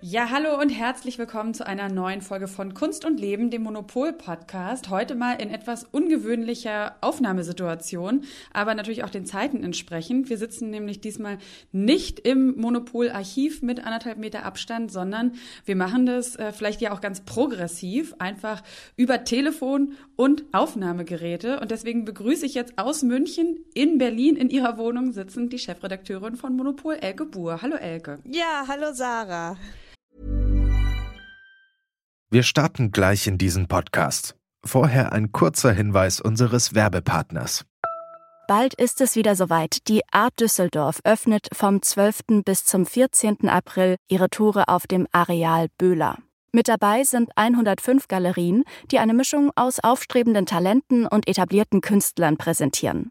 Ja, hallo und herzlich willkommen zu einer neuen Folge von Kunst und Leben, dem Monopol-Podcast. Heute mal in etwas ungewöhnlicher Aufnahmesituation, aber natürlich auch den Zeiten entsprechend. Wir sitzen nämlich diesmal nicht im Monopol-Archiv mit anderthalb Meter Abstand, sondern wir machen das äh, vielleicht ja auch ganz progressiv, einfach über Telefon und Aufnahmegeräte. Und deswegen begrüße ich jetzt aus München in Berlin in ihrer Wohnung sitzend die Chefredakteurin von Monopol, Elke Buhr. Hallo Elke. Ja, hallo Sarah. Wir starten gleich in diesen Podcast. Vorher ein kurzer Hinweis unseres Werbepartners. Bald ist es wieder soweit. Die Art Düsseldorf öffnet vom 12. bis zum 14. April ihre Tore auf dem Areal Böhler. Mit dabei sind 105 Galerien, die eine Mischung aus aufstrebenden Talenten und etablierten Künstlern präsentieren.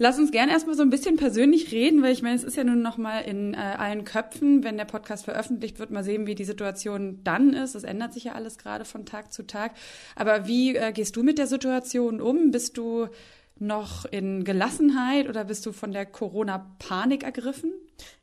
Lass uns gerne erstmal so ein bisschen persönlich reden, weil ich meine, es ist ja nun noch mal in äh, allen Köpfen, wenn der Podcast veröffentlicht wird, mal sehen, wie die Situation dann ist. Es ändert sich ja alles gerade von Tag zu Tag. Aber wie äh, gehst du mit der Situation um? Bist du noch in Gelassenheit oder bist du von der Corona-Panik ergriffen?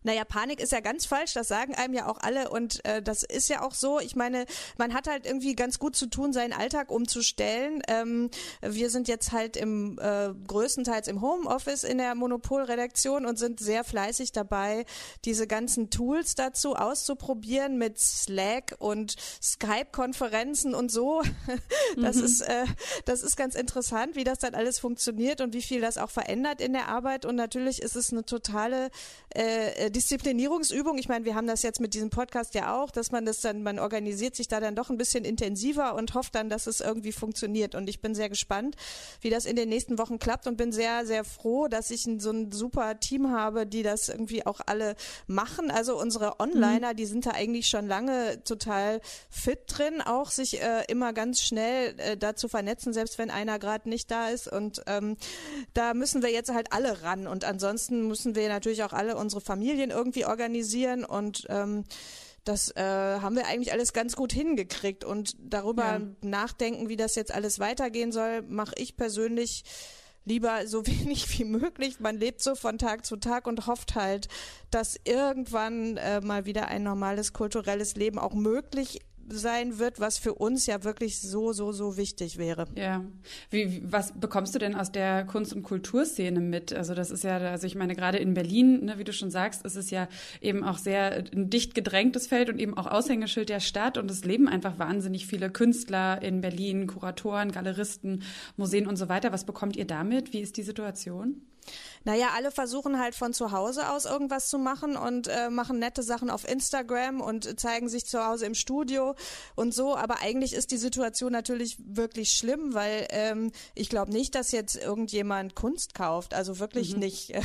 Naja, Panik ist ja ganz falsch, das sagen einem ja auch alle und äh, das ist ja auch so. Ich meine, man hat halt irgendwie ganz gut zu tun, seinen Alltag umzustellen. Ähm, wir sind jetzt halt im äh, größtenteils im Homeoffice in der Monopolredaktion und sind sehr fleißig dabei, diese ganzen Tools dazu auszuprobieren mit Slack und Skype-Konferenzen und so. Das mhm. ist äh, das ist ganz interessant, wie das dann alles funktioniert und wie viel das auch verändert in der Arbeit und natürlich ist es eine totale äh, äh, Disziplinierungsübung. Ich meine, wir haben das jetzt mit diesem Podcast ja auch, dass man das dann, man organisiert sich da dann doch ein bisschen intensiver und hofft dann, dass es irgendwie funktioniert. Und ich bin sehr gespannt, wie das in den nächsten Wochen klappt und bin sehr, sehr froh, dass ich so ein super Team habe, die das irgendwie auch alle machen. Also unsere Onliner, mhm. die sind da eigentlich schon lange total fit drin, auch sich äh, immer ganz schnell äh, da zu vernetzen, selbst wenn einer gerade nicht da ist. Und ähm, da müssen wir jetzt halt alle ran. Und ansonsten müssen wir natürlich auch alle unsere Familie Familien irgendwie organisieren und ähm, das äh, haben wir eigentlich alles ganz gut hingekriegt und darüber ja. nachdenken, wie das jetzt alles weitergehen soll, mache ich persönlich lieber so wenig wie möglich. Man lebt so von Tag zu Tag und hofft halt, dass irgendwann äh, mal wieder ein normales kulturelles Leben auch möglich sein wird, was für uns ja wirklich so, so, so wichtig wäre. Ja. Wie, was bekommst du denn aus der Kunst- und Kulturszene mit? Also das ist ja, also ich meine, gerade in Berlin, ne, wie du schon sagst, ist es ja eben auch sehr ein dicht gedrängtes Feld und eben auch Aushängeschild der Stadt und es leben einfach wahnsinnig viele Künstler in Berlin, Kuratoren, Galeristen, Museen und so weiter. Was bekommt ihr damit? Wie ist die Situation? Naja, alle versuchen halt von zu Hause aus irgendwas zu machen und äh, machen nette Sachen auf Instagram und zeigen sich zu Hause im Studio und so. Aber eigentlich ist die Situation natürlich wirklich schlimm, weil ähm, ich glaube nicht, dass jetzt irgendjemand Kunst kauft. Also wirklich mhm. nicht.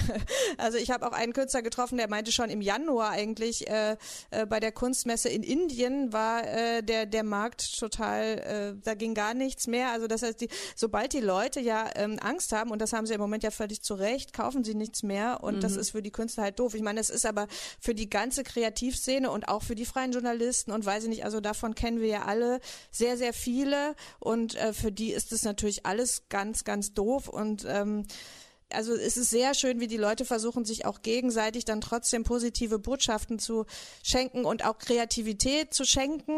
Also ich habe auch einen Künstler getroffen, der meinte schon im Januar eigentlich äh, äh, bei der Kunstmesse in Indien war äh, der der Markt total, äh, da ging gar nichts mehr. Also das heißt, die, sobald die Leute ja ähm, Angst haben und das haben sie im Moment ja völlig zu Recht, kaufen kaufen sie nichts mehr und mhm. das ist für die Künstler halt doof. Ich meine, es ist aber für die ganze Kreativszene und auch für die freien Journalisten und weiß ich nicht, also davon kennen wir ja alle sehr, sehr viele und äh, für die ist es natürlich alles ganz, ganz doof und ähm, also es ist sehr schön, wie die Leute versuchen, sich auch gegenseitig dann trotzdem positive Botschaften zu schenken und auch Kreativität zu schenken.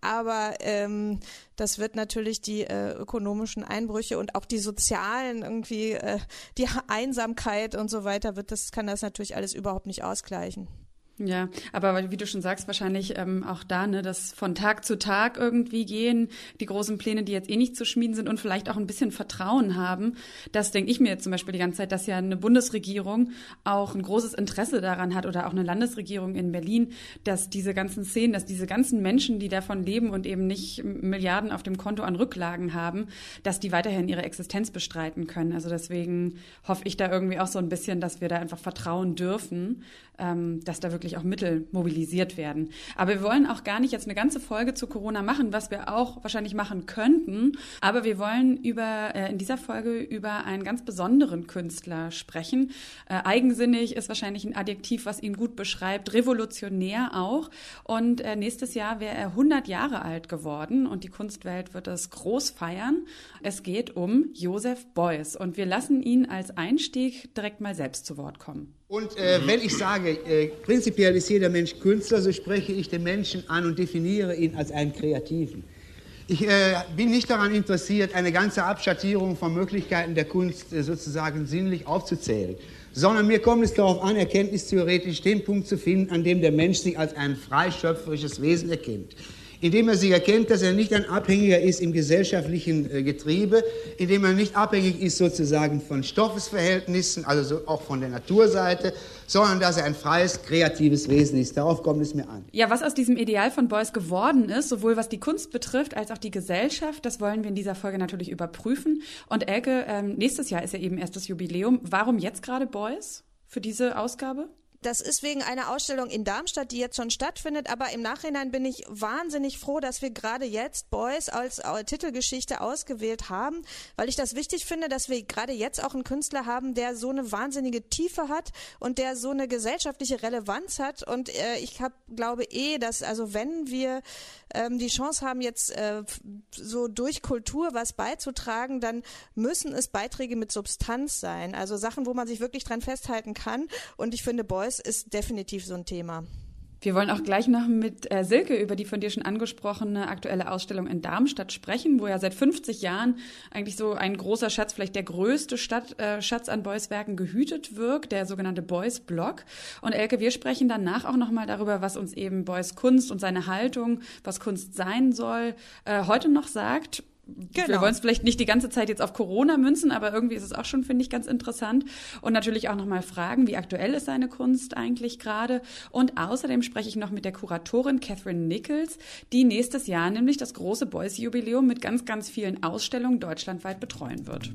Aber ähm, das wird natürlich die äh, ökonomischen Einbrüche und auch die sozialen irgendwie äh, die Einsamkeit und so weiter wird das kann das natürlich alles überhaupt nicht ausgleichen. Ja, aber wie du schon sagst, wahrscheinlich ähm, auch da, ne, dass von Tag zu Tag irgendwie gehen, die großen Pläne, die jetzt eh nicht zu schmieden sind und vielleicht auch ein bisschen Vertrauen haben. Das denke ich mir jetzt zum Beispiel die ganze Zeit, dass ja eine Bundesregierung auch ein großes Interesse daran hat oder auch eine Landesregierung in Berlin, dass diese ganzen Szenen, dass diese ganzen Menschen, die davon leben und eben nicht Milliarden auf dem Konto an Rücklagen haben, dass die weiterhin ihre Existenz bestreiten können. Also deswegen hoffe ich da irgendwie auch so ein bisschen, dass wir da einfach vertrauen dürfen, ähm, dass da wirklich auch Mittel mobilisiert werden. Aber wir wollen auch gar nicht jetzt eine ganze Folge zu Corona machen, was wir auch wahrscheinlich machen könnten. Aber wir wollen über äh, in dieser Folge über einen ganz besonderen Künstler sprechen. Äh, eigensinnig ist wahrscheinlich ein Adjektiv, was ihn gut beschreibt. Revolutionär auch. Und äh, nächstes Jahr wäre er 100 Jahre alt geworden und die Kunstwelt wird es groß feiern. Es geht um Joseph Beuys und wir lassen ihn als Einstieg direkt mal selbst zu Wort kommen. Und äh, wenn ich sage, äh, prinzipiell ist jeder Mensch Künstler, so spreche ich den Menschen an und definiere ihn als einen Kreativen. Ich äh, bin nicht daran interessiert, eine ganze Abschattierung von Möglichkeiten der Kunst äh, sozusagen sinnlich aufzuzählen, sondern mir kommt es darauf an, erkenntnistheoretisch den Punkt zu finden, an dem der Mensch sich als ein freischöpferisches Wesen erkennt indem er sich erkennt, dass er nicht ein Abhängiger ist im gesellschaftlichen äh, Getriebe, indem er nicht abhängig ist sozusagen von Stoffesverhältnissen, also auch von der Naturseite, sondern dass er ein freies, kreatives Wesen ist. Darauf kommt es mir an. Ja, was aus diesem Ideal von Beuys geworden ist, sowohl was die Kunst betrifft als auch die Gesellschaft, das wollen wir in dieser Folge natürlich überprüfen. Und Elke, ähm, nächstes Jahr ist ja eben erst das Jubiläum. Warum jetzt gerade Beuys für diese Ausgabe? Das ist wegen einer Ausstellung in Darmstadt, die jetzt schon stattfindet, aber im Nachhinein bin ich wahnsinnig froh, dass wir gerade jetzt Boys als Titelgeschichte ausgewählt haben, weil ich das wichtig finde, dass wir gerade jetzt auch einen Künstler haben, der so eine wahnsinnige Tiefe hat und der so eine gesellschaftliche Relevanz hat. Und äh, ich hab, glaube eh, dass also wenn wir ähm, die Chance haben, jetzt äh, so durch Kultur was beizutragen, dann müssen es Beiträge mit Substanz sein, also Sachen, wo man sich wirklich dran festhalten kann und ich finde Voice ist definitiv so ein Thema. Wir wollen auch gleich noch mit äh, Silke über die von dir schon angesprochene aktuelle Ausstellung in Darmstadt sprechen, wo ja seit 50 Jahren eigentlich so ein großer Schatz, vielleicht der größte Stadt, äh, Schatz an Beuys Werken gehütet wirkt, der sogenannte Beuys Block. Und Elke, wir sprechen danach auch nochmal darüber, was uns eben Beuys Kunst und seine Haltung, was Kunst sein soll, äh, heute noch sagt. Genau. Wir wollen es vielleicht nicht die ganze Zeit jetzt auf Corona münzen, aber irgendwie ist es auch schon, finde ich, ganz interessant. Und natürlich auch nochmal fragen, wie aktuell ist seine Kunst eigentlich gerade. Und außerdem spreche ich noch mit der Kuratorin Catherine Nichols, die nächstes Jahr nämlich das große Beuys-Jubiläum mit ganz, ganz vielen Ausstellungen deutschlandweit betreuen wird.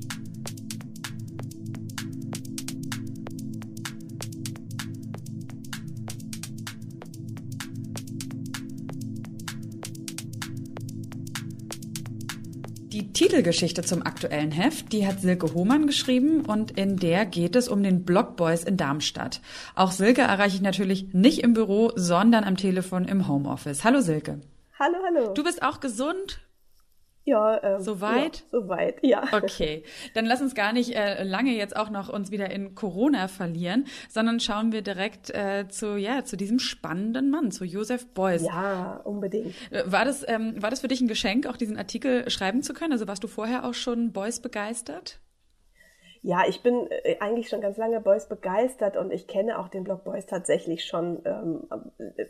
Die Titelgeschichte zum aktuellen Heft, die hat Silke Hohmann geschrieben und in der geht es um den Blockboys in Darmstadt. Auch Silke erreiche ich natürlich nicht im Büro, sondern am Telefon im Homeoffice. Hallo Silke. Hallo, hallo. Du bist auch gesund? Ja, ähm, soweit? Ja, soweit, ja. Okay, dann lass uns gar nicht äh, lange jetzt auch noch uns wieder in Corona verlieren, sondern schauen wir direkt äh, zu ja zu diesem spannenden Mann, zu Josef Beuys. Ja, unbedingt. Äh, war das ähm, war das für dich ein Geschenk, auch diesen Artikel schreiben zu können? Also warst du vorher auch schon Beuys begeistert? Ja, ich bin äh, eigentlich schon ganz lange Beuys begeistert und ich kenne auch den Blog Beuys tatsächlich schon ähm,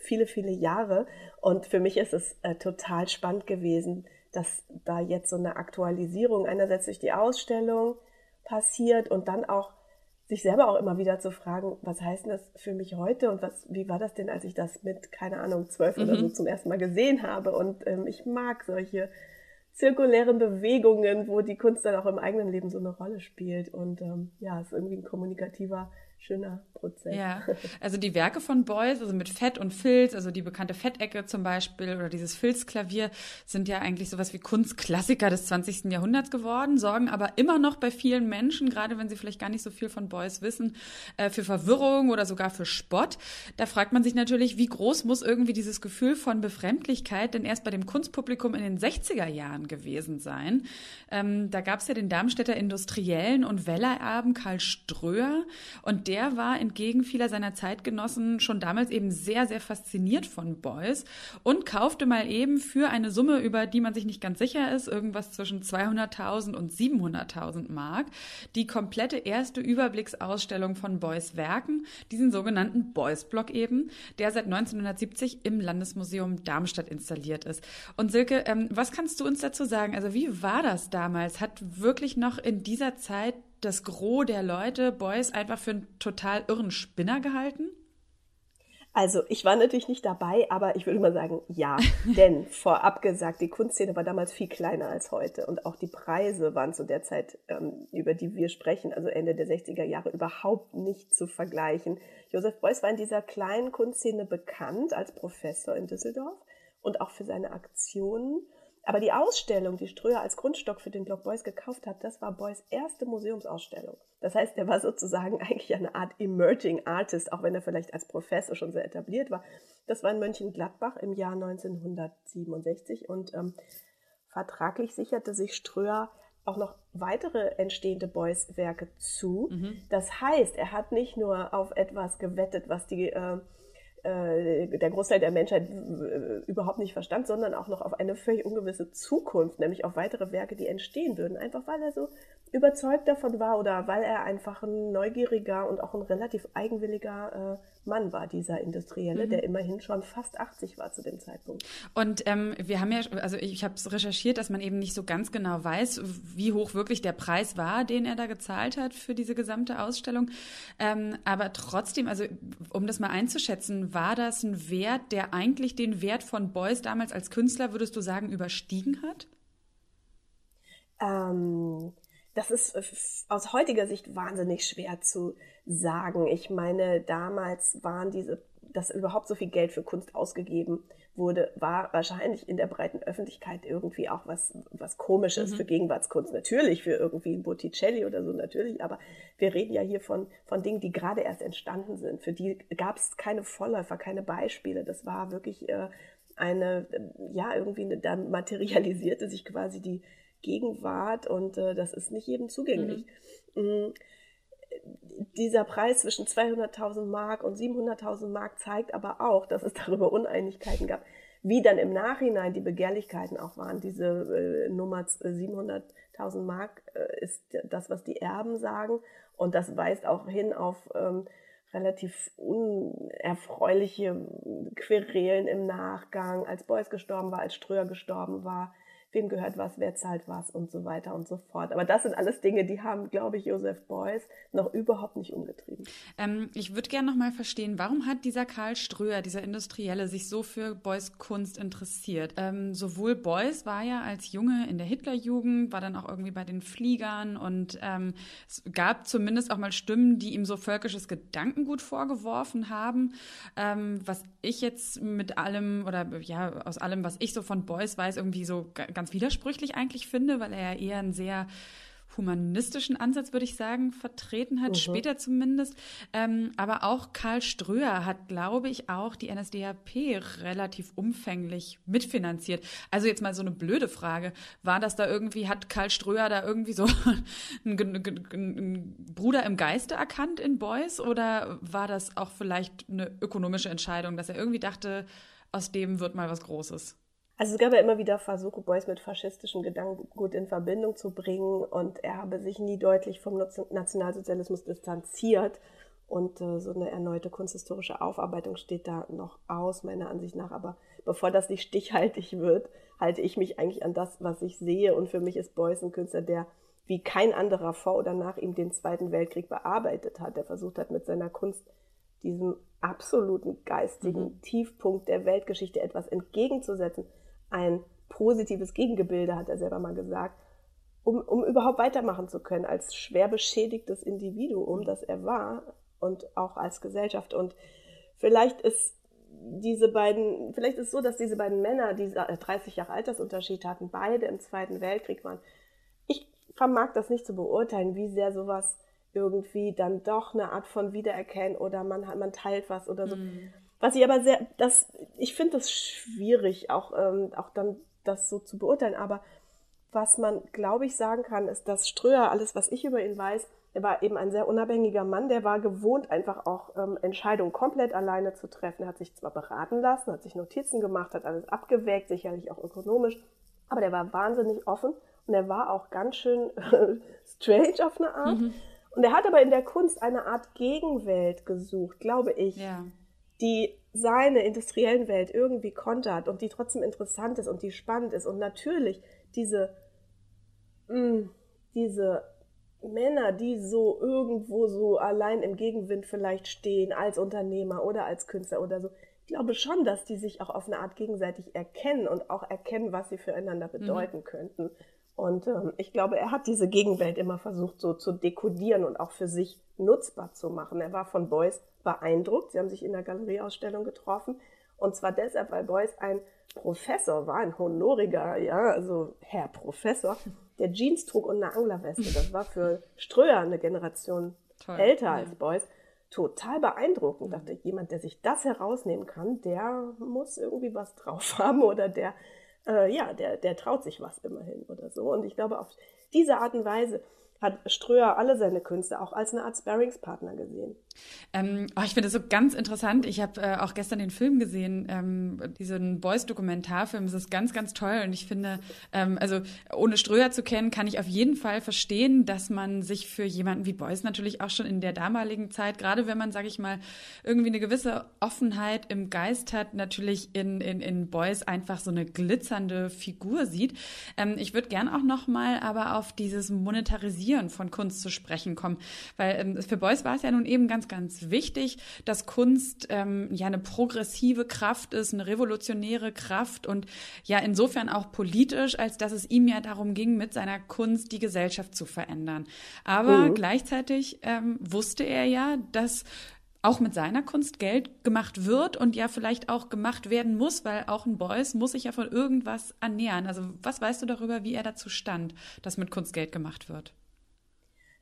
viele, viele Jahre. Und für mich ist es äh, total spannend gewesen, dass da jetzt so eine Aktualisierung einerseits durch die Ausstellung passiert und dann auch sich selber auch immer wieder zu fragen, was heißt denn das für mich heute und was, wie war das denn, als ich das mit, keine Ahnung, zwölf mhm. oder so mhm. zum ersten Mal gesehen habe. Und ähm, ich mag solche zirkulären Bewegungen, wo die Kunst dann auch im eigenen Leben so eine Rolle spielt. Und ähm, ja, es ist irgendwie ein kommunikativer schöner Prozess. Ja, also die Werke von Beuys, also mit Fett und Filz, also die bekannte Fettecke zum Beispiel oder dieses Filzklavier, sind ja eigentlich sowas wie Kunstklassiker des 20. Jahrhunderts geworden, sorgen aber immer noch bei vielen Menschen, gerade wenn sie vielleicht gar nicht so viel von Beuys wissen, äh, für Verwirrung oder sogar für Spott. Da fragt man sich natürlich, wie groß muss irgendwie dieses Gefühl von Befremdlichkeit denn erst bei dem Kunstpublikum in den 60er Jahren gewesen sein. Ähm, da gab es ja den Darmstädter Industriellen und Wellererben Karl Ströer und der der war entgegen vieler seiner Zeitgenossen schon damals eben sehr, sehr fasziniert von Beuys und kaufte mal eben für eine Summe, über die man sich nicht ganz sicher ist, irgendwas zwischen 200.000 und 700.000 Mark, die komplette erste Überblicksausstellung von Beuys Werken, diesen sogenannten Beuys Block eben, der seit 1970 im Landesmuseum Darmstadt installiert ist. Und Silke, ähm, was kannst du uns dazu sagen? Also wie war das damals? Hat wirklich noch in dieser Zeit das Gros der Leute Beuys einfach für einen total irren Spinner gehalten? Also ich war natürlich nicht dabei, aber ich würde mal sagen, ja. Denn vorab gesagt, die Kunstszene war damals viel kleiner als heute und auch die Preise waren zu der Zeit, ähm, über die wir sprechen, also Ende der 60er Jahre, überhaupt nicht zu vergleichen. Josef Beuys war in dieser kleinen Kunstszene bekannt als Professor in Düsseldorf und auch für seine Aktionen aber die Ausstellung, die Ströer als Grundstock für den Blog Beuys gekauft hat, das war Beuys erste Museumsausstellung. Das heißt, er war sozusagen eigentlich eine Art Emerging Artist, auch wenn er vielleicht als Professor schon sehr etabliert war. Das war in Mönchengladbach im Jahr 1967 und ähm, vertraglich sicherte sich Ströer auch noch weitere entstehende Beuys-Werke zu. Mhm. Das heißt, er hat nicht nur auf etwas gewettet, was die äh, äh, der Großteil der Menschheit äh, überhaupt nicht verstand, sondern auch noch auf eine völlig ungewisse Zukunft, nämlich auf weitere Werke, die entstehen würden, einfach weil er so überzeugt davon war oder weil er einfach ein neugieriger und auch ein relativ eigenwilliger äh, Mann war, dieser Industrielle, mhm. der immerhin schon fast 80 war zu dem Zeitpunkt. Und ähm, wir haben ja, also ich habe es recherchiert, dass man eben nicht so ganz genau weiß, wie hoch wirklich der Preis war, den er da gezahlt hat für diese gesamte Ausstellung. Ähm, aber trotzdem, also um das mal einzuschätzen, war das ein Wert, der eigentlich den Wert von Beuys damals als Künstler, würdest du sagen, überstiegen hat? Ähm, das ist äh, aus heutiger Sicht wahnsinnig schwer zu sagen. Ich meine, damals waren diese, dass überhaupt so viel Geld für Kunst ausgegeben wurde, war wahrscheinlich in der breiten Öffentlichkeit irgendwie auch was, was Komisches mhm. für Gegenwartskunst. Natürlich für irgendwie Botticelli oder so, natürlich, aber wir reden ja hier von, von Dingen, die gerade erst entstanden sind. Für die gab es keine Vorläufer, keine Beispiele. Das war wirklich äh, eine, ja, irgendwie, da materialisierte sich quasi die, Gegenwart und äh, das ist nicht jedem zugänglich. Mhm. Mm, dieser Preis zwischen 200.000 Mark und 700.000 Mark zeigt aber auch, dass es darüber Uneinigkeiten gab, wie dann im Nachhinein die Begehrlichkeiten auch waren. Diese äh, Nummer 700.000 Mark äh, ist das, was die Erben sagen und das weist auch hin auf ähm, relativ unerfreuliche Querelen im Nachgang, als Beuys gestorben war, als Ströer gestorben war wem gehört was, wer zahlt was und so weiter und so fort. Aber das sind alles Dinge, die haben, glaube ich, Josef Beuys noch überhaupt nicht umgetrieben. Ähm, ich würde gerne noch mal verstehen, warum hat dieser Karl Ströer, dieser Industrielle, sich so für Beuys Kunst interessiert? Ähm, sowohl Beuys war ja als Junge in der Hitlerjugend, war dann auch irgendwie bei den Fliegern und ähm, es gab zumindest auch mal Stimmen, die ihm so völkisches Gedankengut vorgeworfen haben. Ähm, was ich jetzt mit allem oder ja, aus allem, was ich so von Beuys weiß, irgendwie so ganz ganz widersprüchlich eigentlich finde, weil er ja eher einen sehr humanistischen Ansatz, würde ich sagen, vertreten hat, mhm. später zumindest. Ähm, aber auch Karl Ströer hat, glaube ich, auch die NSDAP relativ umfänglich mitfinanziert. Also jetzt mal so eine blöde Frage. War das da irgendwie, hat Karl Ströer da irgendwie so einen, einen Bruder im Geiste erkannt in Beuys oder war das auch vielleicht eine ökonomische Entscheidung, dass er irgendwie dachte, aus dem wird mal was Großes? Also es gab ja immer wieder Versuche, Beuys mit faschistischen Gedanken gut in Verbindung zu bringen und er habe sich nie deutlich vom Nationalsozialismus distanziert und äh, so eine erneute kunsthistorische Aufarbeitung steht da noch aus, meiner Ansicht nach. Aber bevor das nicht stichhaltig wird, halte ich mich eigentlich an das, was ich sehe und für mich ist Beuys ein Künstler, der wie kein anderer vor oder nach ihm den Zweiten Weltkrieg bearbeitet hat, der versucht hat mit seiner Kunst diesem absoluten geistigen mhm. Tiefpunkt der Weltgeschichte etwas entgegenzusetzen ein positives Gegengebilde, hat er selber mal gesagt, um, um überhaupt weitermachen zu können als schwer beschädigtes Individuum, das er war und auch als Gesellschaft. Und vielleicht ist diese beiden, vielleicht ist es so, dass diese beiden Männer, die 30 Jahre Altersunterschied hatten, beide im Zweiten Weltkrieg waren. Ich vermag das nicht zu beurteilen, wie sehr sowas irgendwie dann doch eine Art von Wiedererkennen oder man, man teilt was oder so. Mhm. Was ich aber sehr, das, ich finde das schwierig, auch, ähm, auch dann das so zu beurteilen. Aber was man, glaube ich, sagen kann, ist, dass Ströer, alles, was ich über ihn weiß, er war eben ein sehr unabhängiger Mann, der war gewohnt, einfach auch ähm, Entscheidungen komplett alleine zu treffen. Er hat sich zwar beraten lassen, hat sich Notizen gemacht, hat alles abgewägt, sicherlich auch ökonomisch, aber der war wahnsinnig offen und er war auch ganz schön strange auf eine Art. Mhm. Und er hat aber in der Kunst eine Art Gegenwelt gesucht, glaube ich, ja. die seine industriellen Welt irgendwie kontert und die trotzdem interessant ist und die spannend ist. Und natürlich diese, mh, mm, diese Männer, die so irgendwo so allein im Gegenwind vielleicht stehen, als Unternehmer oder als Künstler oder so, ich glaube schon, dass die sich auch auf eine Art gegenseitig erkennen und auch erkennen, was sie füreinander mhm. bedeuten mhm. könnten. Und ähm, ich glaube, er hat diese Gegenwelt immer versucht so zu dekodieren und auch für sich nutzbar zu machen. Er war von Beuys beeindruckt. Sie haben sich in der Galerieausstellung getroffen. Und zwar deshalb, weil Beuys ein Professor war, ein honoriger, ja, also Herr Professor, der Jeans trug und eine Anglerweste. Das war für Ströer eine Generation Toll, älter ja. als Beuys. Total beeindruckend. Ich dachte, jemand, der sich das herausnehmen kann, der muss irgendwie was drauf haben oder der äh, ja, der, der traut sich was immerhin oder so. Und ich glaube, auf diese Art und Weise hat Ströer alle seine Künste auch als eine Art Sparringspartner gesehen. Ähm, oh, ich finde das so ganz interessant. Ich habe äh, auch gestern den Film gesehen, ähm, diesen Boys-Dokumentarfilm. Das ist ganz, ganz toll. Und ich finde, ähm, also ohne Ströer zu kennen, kann ich auf jeden Fall verstehen, dass man sich für jemanden wie Boys natürlich auch schon in der damaligen Zeit, gerade wenn man, sage ich mal, irgendwie eine gewisse Offenheit im Geist hat, natürlich in, in, in Boys einfach so eine glitzernde Figur sieht. Ähm, ich würde gern auch noch mal aber auf dieses Monetarisieren von Kunst zu sprechen kommen, weil ähm, für Boys war es ja nun eben ganz ganz, ganz wichtig, dass Kunst ähm, ja eine progressive Kraft ist, eine revolutionäre Kraft und ja insofern auch politisch, als dass es ihm ja darum ging, mit seiner Kunst die Gesellschaft zu verändern. Aber mhm. gleichzeitig ähm, wusste er ja, dass auch mit seiner Kunst Geld gemacht wird und ja vielleicht auch gemacht werden muss, weil auch ein Beuys muss sich ja von irgendwas ernähren. Also was weißt du darüber, wie er dazu stand, dass mit Kunst Geld gemacht wird?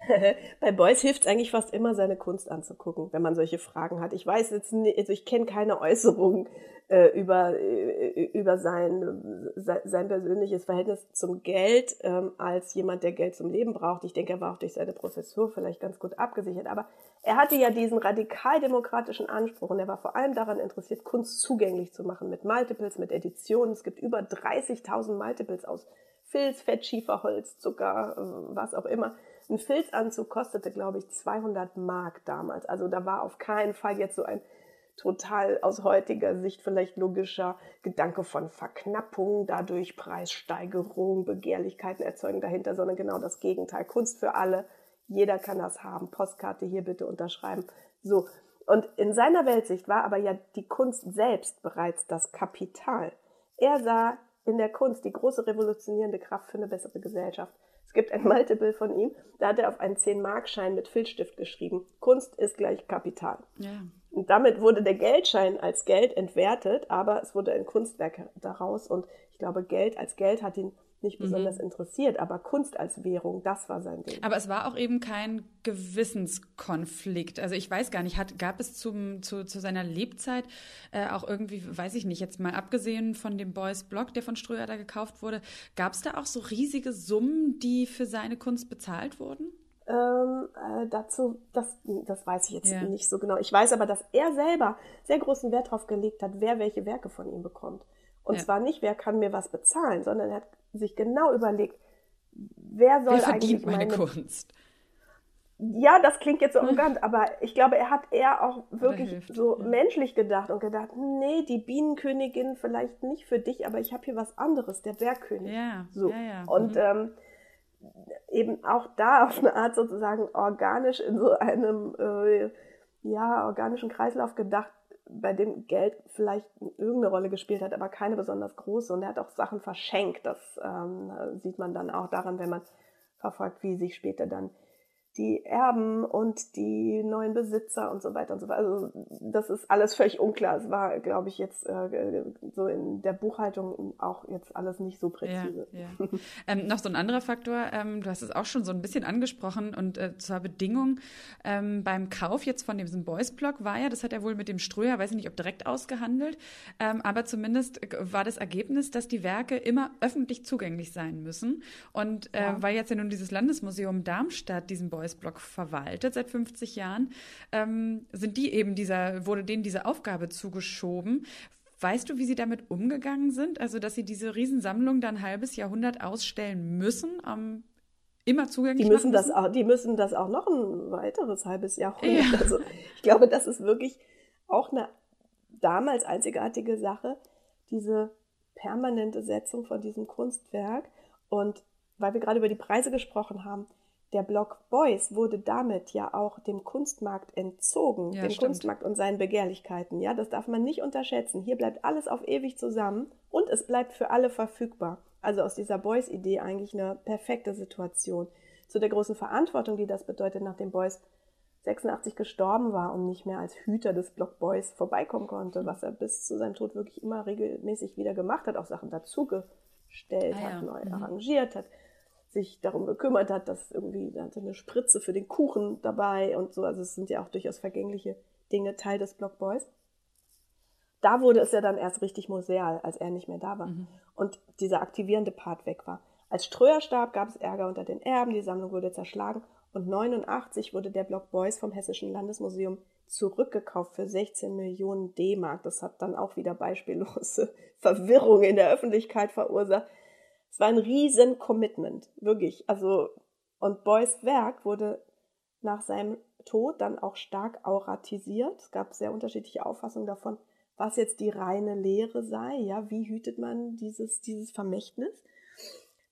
Bei Beuys hilft es eigentlich fast immer, seine Kunst anzugucken, wenn man solche Fragen hat. Ich weiß jetzt nicht, also ich kenne keine Äußerungen äh, über, äh, über sein, sein persönliches Verhältnis zum Geld ähm, als jemand, der Geld zum Leben braucht. Ich denke, er war auch durch seine Professur vielleicht ganz gut abgesichert. Aber er hatte ja diesen radikaldemokratischen Anspruch und er war vor allem daran interessiert, Kunst zugänglich zu machen mit Multiples, mit Editionen. Es gibt über 30.000 Multiples aus Filz, Fett, Schieferholz, Zucker, äh, was auch immer ein Filzanzug kostete, glaube ich, 200 Mark damals. Also da war auf keinen Fall jetzt so ein total aus heutiger Sicht vielleicht logischer Gedanke von Verknappung, dadurch Preissteigerung, Begehrlichkeiten erzeugen dahinter, sondern genau das Gegenteil. Kunst für alle. Jeder kann das haben. Postkarte hier bitte unterschreiben. So. Und in seiner Weltsicht war aber ja die Kunst selbst bereits das Kapital. Er sah in der Kunst die große revolutionierende Kraft für eine bessere Gesellschaft. Es gibt ein Multiple von ihm, da hat er auf einen 10-Mark-Schein mit Filzstift geschrieben, Kunst ist gleich Kapital. Ja. Und damit wurde der Geldschein als Geld entwertet, aber es wurde ein Kunstwerk daraus und ich glaube, Geld als Geld hat ihn nicht mhm. besonders mhm. interessiert, aber Kunst als Währung, das war sein Ding. Aber es war auch eben kein Gewissenskonflikt. Also ich weiß gar nicht, hat, gab es zum, zu, zu seiner Lebzeit äh, auch irgendwie, weiß ich nicht, jetzt mal abgesehen von dem Boys Blog, der von Ströer da gekauft wurde, gab es da auch so riesige Summen, die für seine Kunst bezahlt wurden? Ähm, äh, dazu, das, das weiß ich jetzt ja. nicht so genau. Ich weiß aber, dass er selber sehr großen Wert darauf gelegt hat, wer welche Werke von ihm bekommt. Und ja. zwar nicht, wer kann mir was bezahlen, sondern er hat sich genau überlegt, wer soll wer eigentlich meine, meine Kunst? Ja, das klingt jetzt so arrogant, aber ich glaube, er hat eher auch wirklich so ja. menschlich gedacht und gedacht, nee, die Bienenkönigin vielleicht nicht für dich, aber ich habe hier was anderes, der Bergkönig. Ja, so. ja, ja. Und mhm. ähm, eben auch da auf eine Art sozusagen organisch in so einem äh, ja organischen Kreislauf gedacht, bei dem Geld vielleicht irgendeine Rolle gespielt hat, aber keine besonders große. Und er hat auch Sachen verschenkt. Das ähm, sieht man dann auch daran, wenn man verfolgt, wie sich später dann die Erben und die neuen Besitzer und so weiter und so weiter. Also das ist alles völlig unklar. Es war, glaube ich, jetzt äh, so in der Buchhaltung auch jetzt alles nicht so präzise. Ja, ja. ähm, noch so ein anderer Faktor, ähm, du hast es auch schon so ein bisschen angesprochen und äh, zur Bedingung ähm, beim Kauf jetzt von diesem Boys-Blog war ja, das hat er wohl mit dem Ströer, weiß ich nicht, ob direkt ausgehandelt, ähm, aber zumindest war das Ergebnis, dass die Werke immer öffentlich zugänglich sein müssen. Und äh, ja. weil jetzt ja nun dieses Landesmuseum Darmstadt diesen Boys Beuys Blog verwaltet seit 50 Jahren, ähm, sind die eben dieser, wurde denen diese Aufgabe zugeschoben. Weißt du, wie sie damit umgegangen sind? Also, dass sie diese Riesensammlung dann ein halbes Jahrhundert ausstellen müssen, um, immer zugänglich die müssen machen das auch, Die müssen das auch noch ein weiteres halbes Jahrhundert. Ja. Also, ich glaube, das ist wirklich auch eine damals einzigartige Sache, diese permanente Setzung von diesem Kunstwerk. Und weil wir gerade über die Preise gesprochen haben, der Block Boys wurde damit ja auch dem Kunstmarkt entzogen, ja, dem stimmt. Kunstmarkt und seinen Begehrlichkeiten. Ja, das darf man nicht unterschätzen. Hier bleibt alles auf ewig zusammen und es bleibt für alle verfügbar. Also aus dieser Boys-Idee eigentlich eine perfekte Situation. Zu der großen Verantwortung, die das bedeutet, nachdem Boys 86 gestorben war und nicht mehr als Hüter des Block Boys vorbeikommen konnte, was er bis zu seinem Tod wirklich immer regelmäßig wieder gemacht hat, auch Sachen dazugestellt ah, ja. hat, neu mhm. arrangiert hat sich darum gekümmert hat, dass irgendwie da hatte eine Spritze für den Kuchen dabei und so. Also es sind ja auch durchaus vergängliche Dinge Teil des Block Boys. Da wurde es ja dann erst richtig museal, als er nicht mehr da war mhm. und dieser aktivierende Part weg war. Als Ströer starb, gab es Ärger unter den Erben, die Sammlung wurde zerschlagen und 89 wurde der Block Boys vom Hessischen Landesmuseum zurückgekauft für 16 Millionen D-Mark. Das hat dann auch wieder beispiellose Verwirrung in der Öffentlichkeit verursacht. Es war ein riesen Commitment, wirklich. Also, und Beuys Werk wurde nach seinem Tod dann auch stark auratisiert. Es gab sehr unterschiedliche Auffassungen davon, was jetzt die reine Lehre sei. Ja, wie hütet man dieses, dieses Vermächtnis?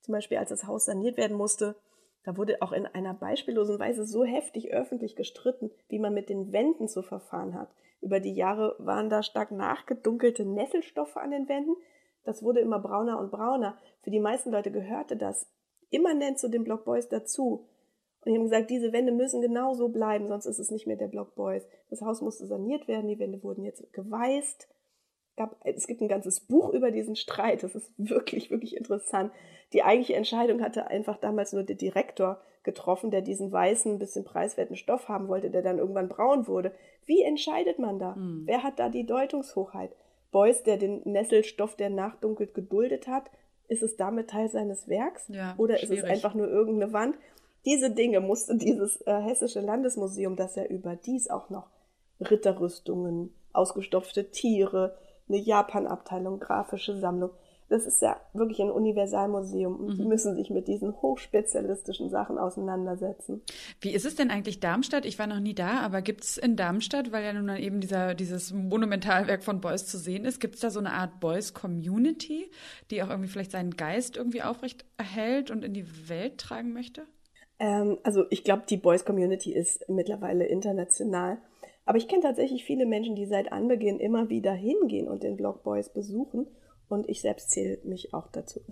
Zum Beispiel, als das Haus saniert werden musste, da wurde auch in einer beispiellosen Weise so heftig öffentlich gestritten, wie man mit den Wänden zu verfahren hat. Über die Jahre waren da stark nachgedunkelte Nesselstoffe an den Wänden, das wurde immer brauner und brauner. Für die meisten Leute gehörte das immanent zu den Block Boys dazu. Und die haben gesagt, diese Wände müssen genau so bleiben, sonst ist es nicht mehr der Block Boys. Das Haus musste saniert werden, die Wände wurden jetzt geweißt. Es gibt ein ganzes Buch über diesen Streit. Das ist wirklich, wirklich interessant. Die eigentliche Entscheidung hatte einfach damals nur der Direktor getroffen, der diesen weißen, bisschen preiswerten Stoff haben wollte, der dann irgendwann braun wurde. Wie entscheidet man da? Hm. Wer hat da die Deutungshochheit? Beuys, der den Nesselstoff, der nachdunkelt, geduldet hat, ist es damit Teil seines Werks? Ja, oder schwierig. ist es einfach nur irgendeine Wand? Diese Dinge musste dieses äh, Hessische Landesmuseum, das ja überdies auch noch Ritterrüstungen, ausgestopfte Tiere, eine Japan-Abteilung, grafische Sammlung, das ist ja wirklich ein Universalmuseum und mhm. die müssen sich mit diesen hochspezialistischen Sachen auseinandersetzen. Wie ist es denn eigentlich Darmstadt? Ich war noch nie da, aber gibt es in Darmstadt, weil ja nun eben dieser, dieses Monumentalwerk von Beuys zu sehen ist, gibt es da so eine Art Beuys-Community, die auch irgendwie vielleicht seinen Geist irgendwie aufrecht erhält und in die Welt tragen möchte? Ähm, also ich glaube, die Beuys-Community ist mittlerweile international. Aber ich kenne tatsächlich viele Menschen, die seit Anbeginn immer wieder hingehen und den Blog Boys besuchen und ich selbst zähle mich auch dazu.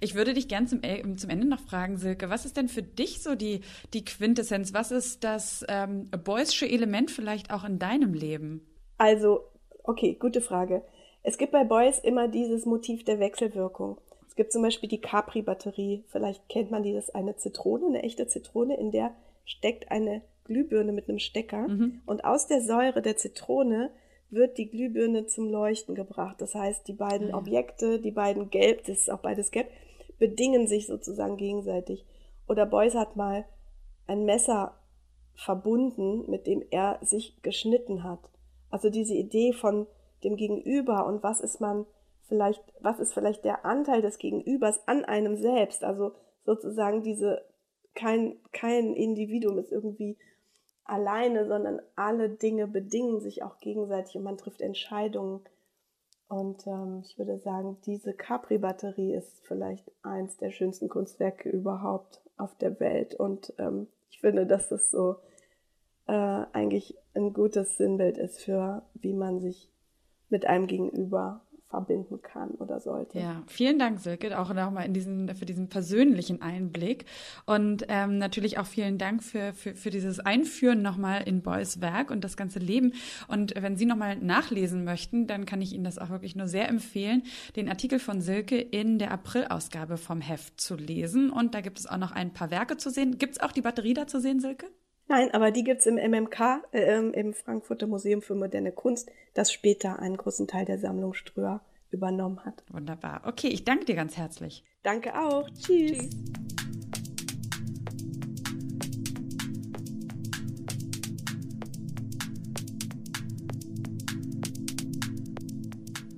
Ich würde dich gern zum, zum Ende noch fragen, Silke, was ist denn für dich so die, die Quintessenz? Was ist das ähm, Boysche Element vielleicht auch in deinem Leben? Also, okay, gute Frage. Es gibt bei Boys immer dieses Motiv der Wechselwirkung. Es gibt zum Beispiel die Capri-Batterie. Vielleicht kennt man die, das ist eine Zitrone, eine echte Zitrone, in der steckt eine Glühbirne mit einem Stecker. Mhm. Und aus der Säure der Zitrone wird die Glühbirne zum Leuchten gebracht. Das heißt, die beiden ja. Objekte, die beiden Gelb, das ist auch beides Gelb, bedingen sich sozusagen gegenseitig. Oder Beuys hat mal ein Messer verbunden, mit dem er sich geschnitten hat. Also diese Idee von dem Gegenüber und was ist man vielleicht, was ist vielleicht der Anteil des Gegenübers an einem selbst? Also sozusagen diese, kein, kein Individuum ist irgendwie alleine, sondern alle Dinge bedingen sich auch gegenseitig und man trifft Entscheidungen. Und ähm, ich würde sagen, diese Capri-Batterie ist vielleicht eins der schönsten Kunstwerke überhaupt auf der Welt. Und ähm, ich finde, dass das so äh, eigentlich ein gutes Sinnbild ist für, wie man sich mit einem Gegenüber verbinden kann oder sollte. Ja, vielen Dank, Silke, auch nochmal in diesen, für diesen persönlichen Einblick. Und ähm, natürlich auch vielen Dank für, für, für dieses Einführen nochmal in Boys Werk und das ganze Leben. Und wenn Sie nochmal nachlesen möchten, dann kann ich Ihnen das auch wirklich nur sehr empfehlen, den Artikel von Silke in der Aprilausgabe vom Heft zu lesen. Und da gibt es auch noch ein paar Werke zu sehen. Gibt es auch die Batterie da zu sehen, Silke? Nein, aber die gibt's im MMK, äh, im Frankfurter Museum für moderne Kunst, das später einen großen Teil der Sammlung Ströer übernommen hat. Wunderbar. Okay, ich danke dir ganz herzlich. Danke auch. Tschüss. Tschüss.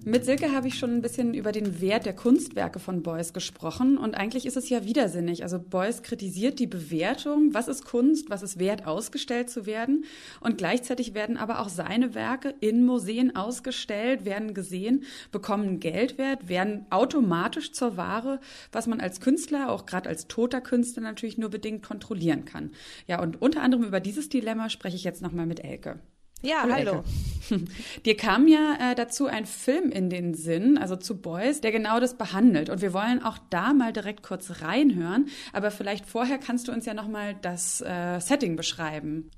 Mit Silke habe ich schon ein bisschen über den Wert der Kunstwerke von Beuys gesprochen und eigentlich ist es ja widersinnig. Also Beuys kritisiert die Bewertung, was ist Kunst, was ist wert ausgestellt zu werden und gleichzeitig werden aber auch seine Werke in Museen ausgestellt, werden gesehen, bekommen Geldwert, werden automatisch zur Ware, was man als Künstler, auch gerade als toter Künstler natürlich nur bedingt kontrollieren kann. Ja, und unter anderem über dieses Dilemma spreche ich jetzt nochmal mit Elke. Ja, hallo. hallo. Dir kam ja äh, dazu ein Film in den Sinn, also zu Boys, der genau das behandelt. Und wir wollen auch da mal direkt kurz reinhören. Aber vielleicht vorher kannst du uns ja noch mal das äh, Setting beschreiben.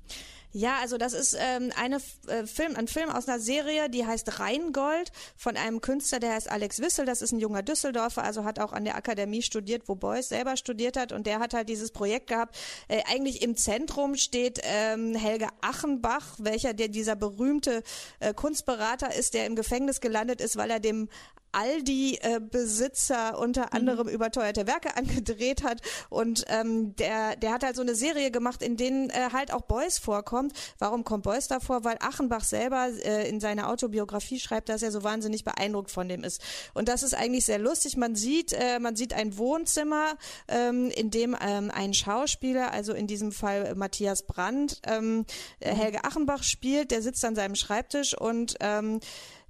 Ja, also das ist ähm, eine äh, Film, ein Film aus einer Serie, die heißt Rheingold von einem Künstler, der heißt Alex Wissel. Das ist ein junger Düsseldorfer, also hat auch an der Akademie studiert, wo Beuys selber studiert hat. Und der hat halt dieses Projekt gehabt. Äh, eigentlich im Zentrum steht ähm, Helge Achenbach, welcher der dieser berühmte äh, Kunstberater ist, der im Gefängnis gelandet ist, weil er dem Aldi-Besitzer unter mhm. anderem mhm. überteuerte Werke angedreht hat. Und ähm, der, der hat halt so eine Serie gemacht, in denen äh, halt auch Beuys vorkommt. Warum kommt Beuys davor? Weil Achenbach selber äh, in seiner Autobiografie schreibt, dass er so wahnsinnig beeindruckt von dem ist. Und das ist eigentlich sehr lustig. Man sieht, äh, man sieht ein Wohnzimmer, ähm, in dem ähm, ein Schauspieler, also in diesem Fall Matthias Brandt, ähm, mhm. Helge Achenbach spielt. Der sitzt an seinem Schreibtisch und ähm,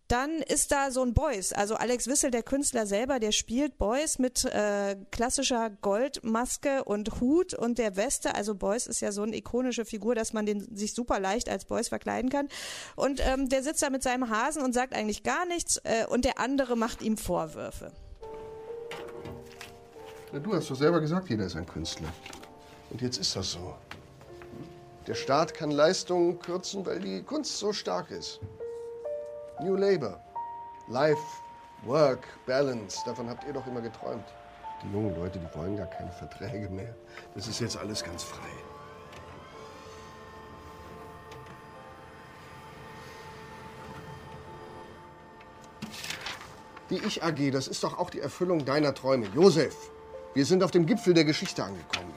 dann ist da so ein Boys, also Alex Wissel, der Künstler selber, der spielt Boys mit äh, klassischer Goldmaske und Hut und der Weste. Also Boys ist ja so eine ikonische Figur, dass man den sich super leicht als Boys verkleiden kann. Und ähm, der sitzt da mit seinem Hasen und sagt eigentlich gar nichts äh, und der andere macht ihm Vorwürfe. Ja, du hast doch selber gesagt, jeder ist ein Künstler. Und jetzt ist das so. Der Staat kann Leistungen kürzen, weil die Kunst so stark ist. New Labour. Life, Work, Balance, davon habt ihr doch immer geträumt. Die jungen Leute, die wollen gar keine Verträge mehr. Das ist jetzt alles ganz frei. Die Ich AG, das ist doch auch die Erfüllung deiner Träume. Josef, wir sind auf dem Gipfel der Geschichte angekommen.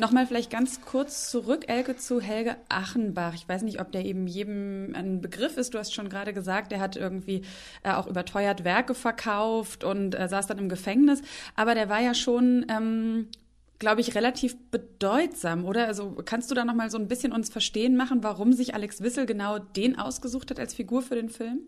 Nochmal vielleicht ganz kurz zurück, Elke, zu Helge Achenbach. Ich weiß nicht, ob der eben jedem ein Begriff ist. Du hast schon gerade gesagt, der hat irgendwie äh, auch überteuert Werke verkauft und äh, saß dann im Gefängnis. Aber der war ja schon ähm, glaube ich, relativ bedeutsam, oder? Also kannst du da noch mal so ein bisschen uns verstehen machen, warum sich Alex Wissel genau den ausgesucht hat als Figur für den Film?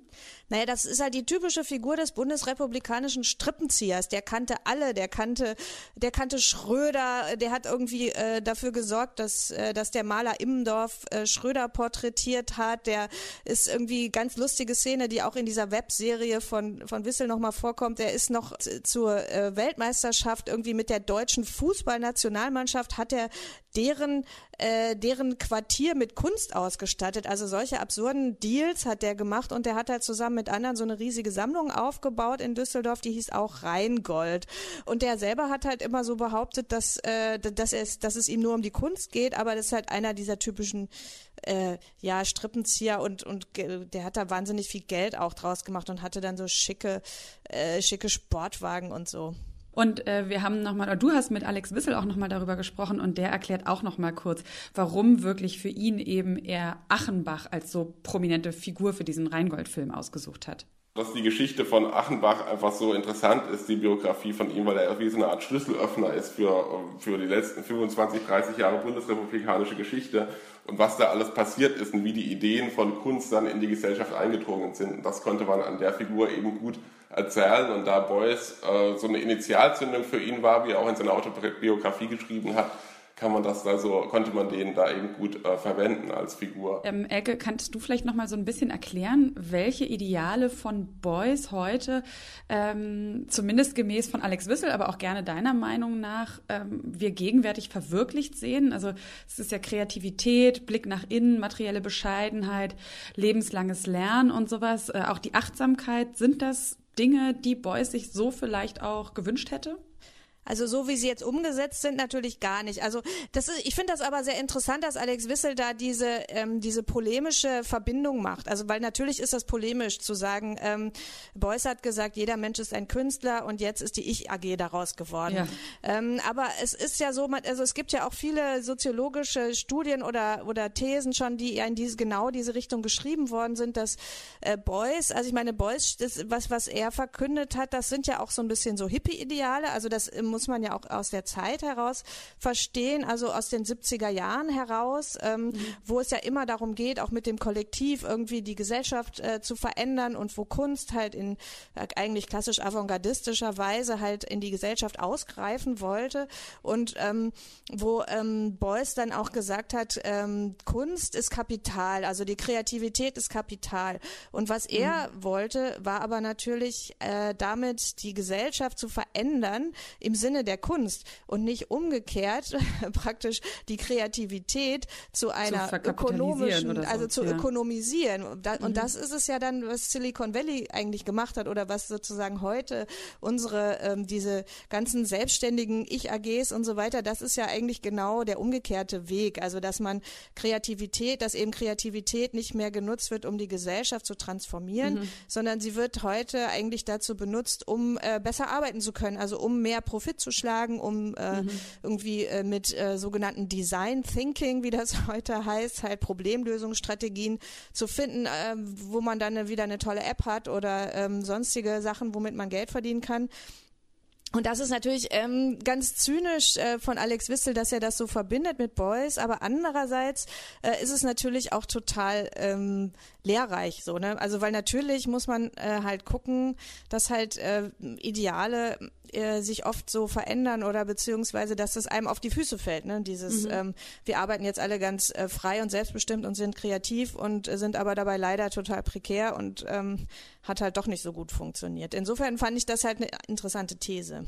Naja, das ist halt die typische Figur des bundesrepublikanischen Strippenziehers. Der kannte alle, der kannte, der kannte Schröder, der hat irgendwie äh, dafür gesorgt, dass, äh, dass der Maler Immendorf äh, Schröder porträtiert hat. Der ist irgendwie ganz lustige Szene, die auch in dieser Webserie von, von Wissel nochmal vorkommt. Der ist noch zur äh, Weltmeisterschaft irgendwie mit der deutschen Fußball Nationalmannschaft hat er deren, äh, deren Quartier mit Kunst ausgestattet. Also solche absurden Deals hat der gemacht und der hat halt zusammen mit anderen so eine riesige Sammlung aufgebaut in Düsseldorf, die hieß auch Rheingold. Und der selber hat halt immer so behauptet, dass, äh, dass, es, dass es ihm nur um die Kunst geht, aber das ist halt einer dieser typischen äh, ja, Strippenzieher und, und der hat da wahnsinnig viel Geld auch draus gemacht und hatte dann so schicke, äh, schicke Sportwagen und so. Und äh, wir haben nochmal, oder du hast mit Alex Wissel auch nochmal darüber gesprochen und der erklärt auch nochmal kurz, warum wirklich für ihn eben er Achenbach als so prominente Figur für diesen Rheingold-Film ausgesucht hat. Dass die Geschichte von Achenbach einfach so interessant ist, die Biografie von ihm, weil er wie so eine Art Schlüsselöffner ist für, für die letzten 25, 30 Jahre bundesrepublikanische Geschichte und was da alles passiert ist und wie die Ideen von Kunst dann in die Gesellschaft eingedrungen sind. Und das konnte man an der Figur eben gut erzählen. Und da Beuys äh, so eine Initialzündung für ihn war, wie er auch in seiner Autobiografie geschrieben hat, kann man das also, konnte man den da eben gut äh, verwenden als Figur. Ähm, Elke, kannst du vielleicht noch mal so ein bisschen erklären, welche Ideale von Beuys heute, ähm, zumindest gemäß von Alex Wissel, aber auch gerne deiner Meinung nach, ähm, wir gegenwärtig verwirklicht sehen? Also es ist ja Kreativität, Blick nach innen, materielle Bescheidenheit, lebenslanges Lernen und sowas, äh, auch die Achtsamkeit. Sind das Dinge, die Beuys sich so vielleicht auch gewünscht hätte? Also so wie sie jetzt umgesetzt sind, natürlich gar nicht. Also das ist, ich finde das aber sehr interessant, dass Alex Wissel da diese ähm, diese polemische Verbindung macht. Also weil natürlich ist das polemisch zu sagen, ähm, Beuys hat gesagt, jeder Mensch ist ein Künstler und jetzt ist die Ich-AG daraus geworden. Ja. Ähm, aber es ist ja so, also es gibt ja auch viele soziologische Studien oder oder Thesen schon, die in diese genau diese Richtung geschrieben worden sind, dass äh, Beuys, also ich meine Beuys, das, was was er verkündet hat, das sind ja auch so ein bisschen so Hippie-Ideale. Also das muss man ja auch aus der Zeit heraus verstehen, also aus den 70er Jahren heraus, ähm, mhm. wo es ja immer darum geht, auch mit dem Kollektiv irgendwie die Gesellschaft äh, zu verändern und wo Kunst halt in äh, eigentlich klassisch avantgardistischer Weise halt in die Gesellschaft ausgreifen wollte und ähm, wo ähm, Beuys dann auch gesagt hat, ähm, Kunst ist Kapital, also die Kreativität ist Kapital. Und was er mhm. wollte, war aber natürlich äh, damit die Gesellschaft zu verändern im Sinne der Kunst und nicht umgekehrt praktisch die Kreativität zu einer zu ökonomischen, so, also zu ja. ökonomisieren. Und, da, mhm. und das ist es ja dann, was Silicon Valley eigentlich gemacht hat oder was sozusagen heute unsere ähm, diese ganzen selbstständigen Ich-AGs und so weiter, das ist ja eigentlich genau der umgekehrte Weg. Also dass man Kreativität, dass eben Kreativität nicht mehr genutzt wird, um die Gesellschaft zu transformieren, mhm. sondern sie wird heute eigentlich dazu benutzt, um äh, besser arbeiten zu können, also um mehr Profit zu schlagen, um äh, mhm. irgendwie äh, mit äh, sogenannten Design Thinking, wie das heute heißt, halt Problemlösungsstrategien zu finden, äh, wo man dann wieder eine tolle App hat oder ähm, sonstige Sachen, womit man Geld verdienen kann. Und das ist natürlich ähm, ganz zynisch äh, von Alex Wissel, dass er das so verbindet mit Boys, aber andererseits äh, ist es natürlich auch total ähm, lehrreich so, ne? Also weil natürlich muss man äh, halt gucken, dass halt äh, Ideale äh, sich oft so verändern oder beziehungsweise, dass es einem auf die Füße fällt. Ne? Dieses, mhm. ähm, wir arbeiten jetzt alle ganz äh, frei und selbstbestimmt und sind kreativ und äh, sind aber dabei leider total prekär und ähm, hat halt doch nicht so gut funktioniert. Insofern fand ich das halt eine interessante These.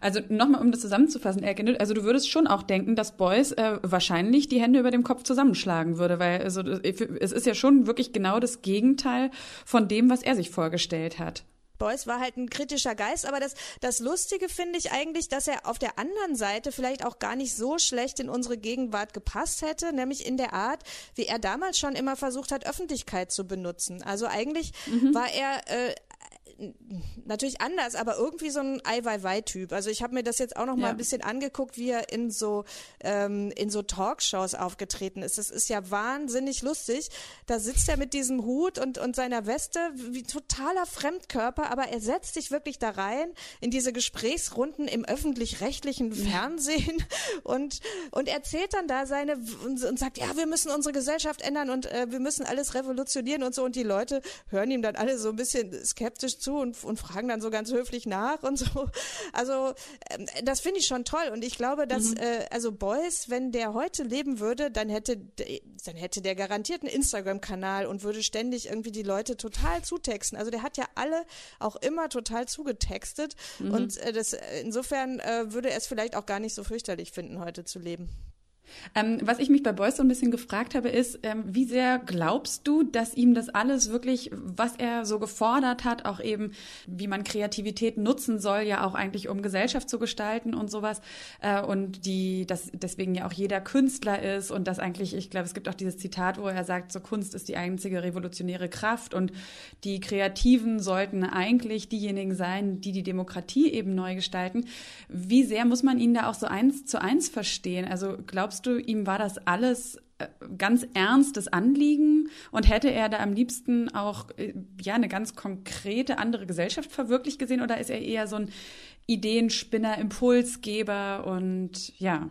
Also nochmal, um das zusammenzufassen, Erke, also du würdest schon auch denken, dass Beuys äh, wahrscheinlich die Hände über dem Kopf zusammenschlagen würde, weil also, es ist ja schon wirklich genau das Gegenteil von dem, was er sich vorgestellt hat. Beuys war halt ein kritischer Geist, aber das, das Lustige finde ich eigentlich, dass er auf der anderen Seite vielleicht auch gar nicht so schlecht in unsere Gegenwart gepasst hätte, nämlich in der Art, wie er damals schon immer versucht hat, Öffentlichkeit zu benutzen. Also eigentlich mhm. war er äh, natürlich anders, aber irgendwie so ein Ai-Wei-Wei-Typ. Also ich habe mir das jetzt auch noch mal ja. ein bisschen angeguckt, wie er in so ähm, in so Talkshows aufgetreten ist. Das ist ja wahnsinnig lustig. Da sitzt er mit diesem Hut und und seiner Weste wie totaler Fremdkörper, aber er setzt sich wirklich da rein in diese Gesprächsrunden im öffentlich-rechtlichen Fernsehen und und erzählt dann da seine und, und, sagt, ja, wir müssen unsere Gesellschaft ändern und äh, wir müssen alles revolutionieren und so und die Leute hören ihm dann alle so ein bisschen skeptisch zu zu und, und fragen dann so ganz höflich nach und so. Also ähm, das finde ich schon toll und ich glaube, dass mhm. äh, also Beuys, wenn der heute leben würde, dann hätte dann hätte der garantiert einen Instagram-Kanal und würde ständig irgendwie die Leute total zutexten. Also der hat ja alle auch immer total zugetextet mhm. und äh, das insofern äh, würde er es vielleicht auch gar nicht so fürchterlich finden, heute zu leben. Ähm, was ich mich bei Beuys so ein bisschen gefragt habe, ist, ähm, wie sehr glaubst du, dass ihm das alles wirklich, was er so gefordert hat, auch eben, wie man Kreativität nutzen soll, ja auch eigentlich um Gesellschaft zu gestalten und sowas, äh, und die, dass deswegen ja auch jeder Künstler ist und dass eigentlich, ich glaube, es gibt auch dieses Zitat, wo er sagt, so Kunst ist die einzige revolutionäre Kraft und die Kreativen sollten eigentlich diejenigen sein, die die Demokratie eben neu gestalten. Wie sehr muss man ihn da auch so eins zu eins verstehen? Also glaubst glaubst du, ihm war das alles äh, ganz ernstes Anliegen und hätte er da am liebsten auch äh, ja eine ganz konkrete andere Gesellschaft verwirklicht gesehen oder ist er eher so ein Ideenspinner, Impulsgeber und ja?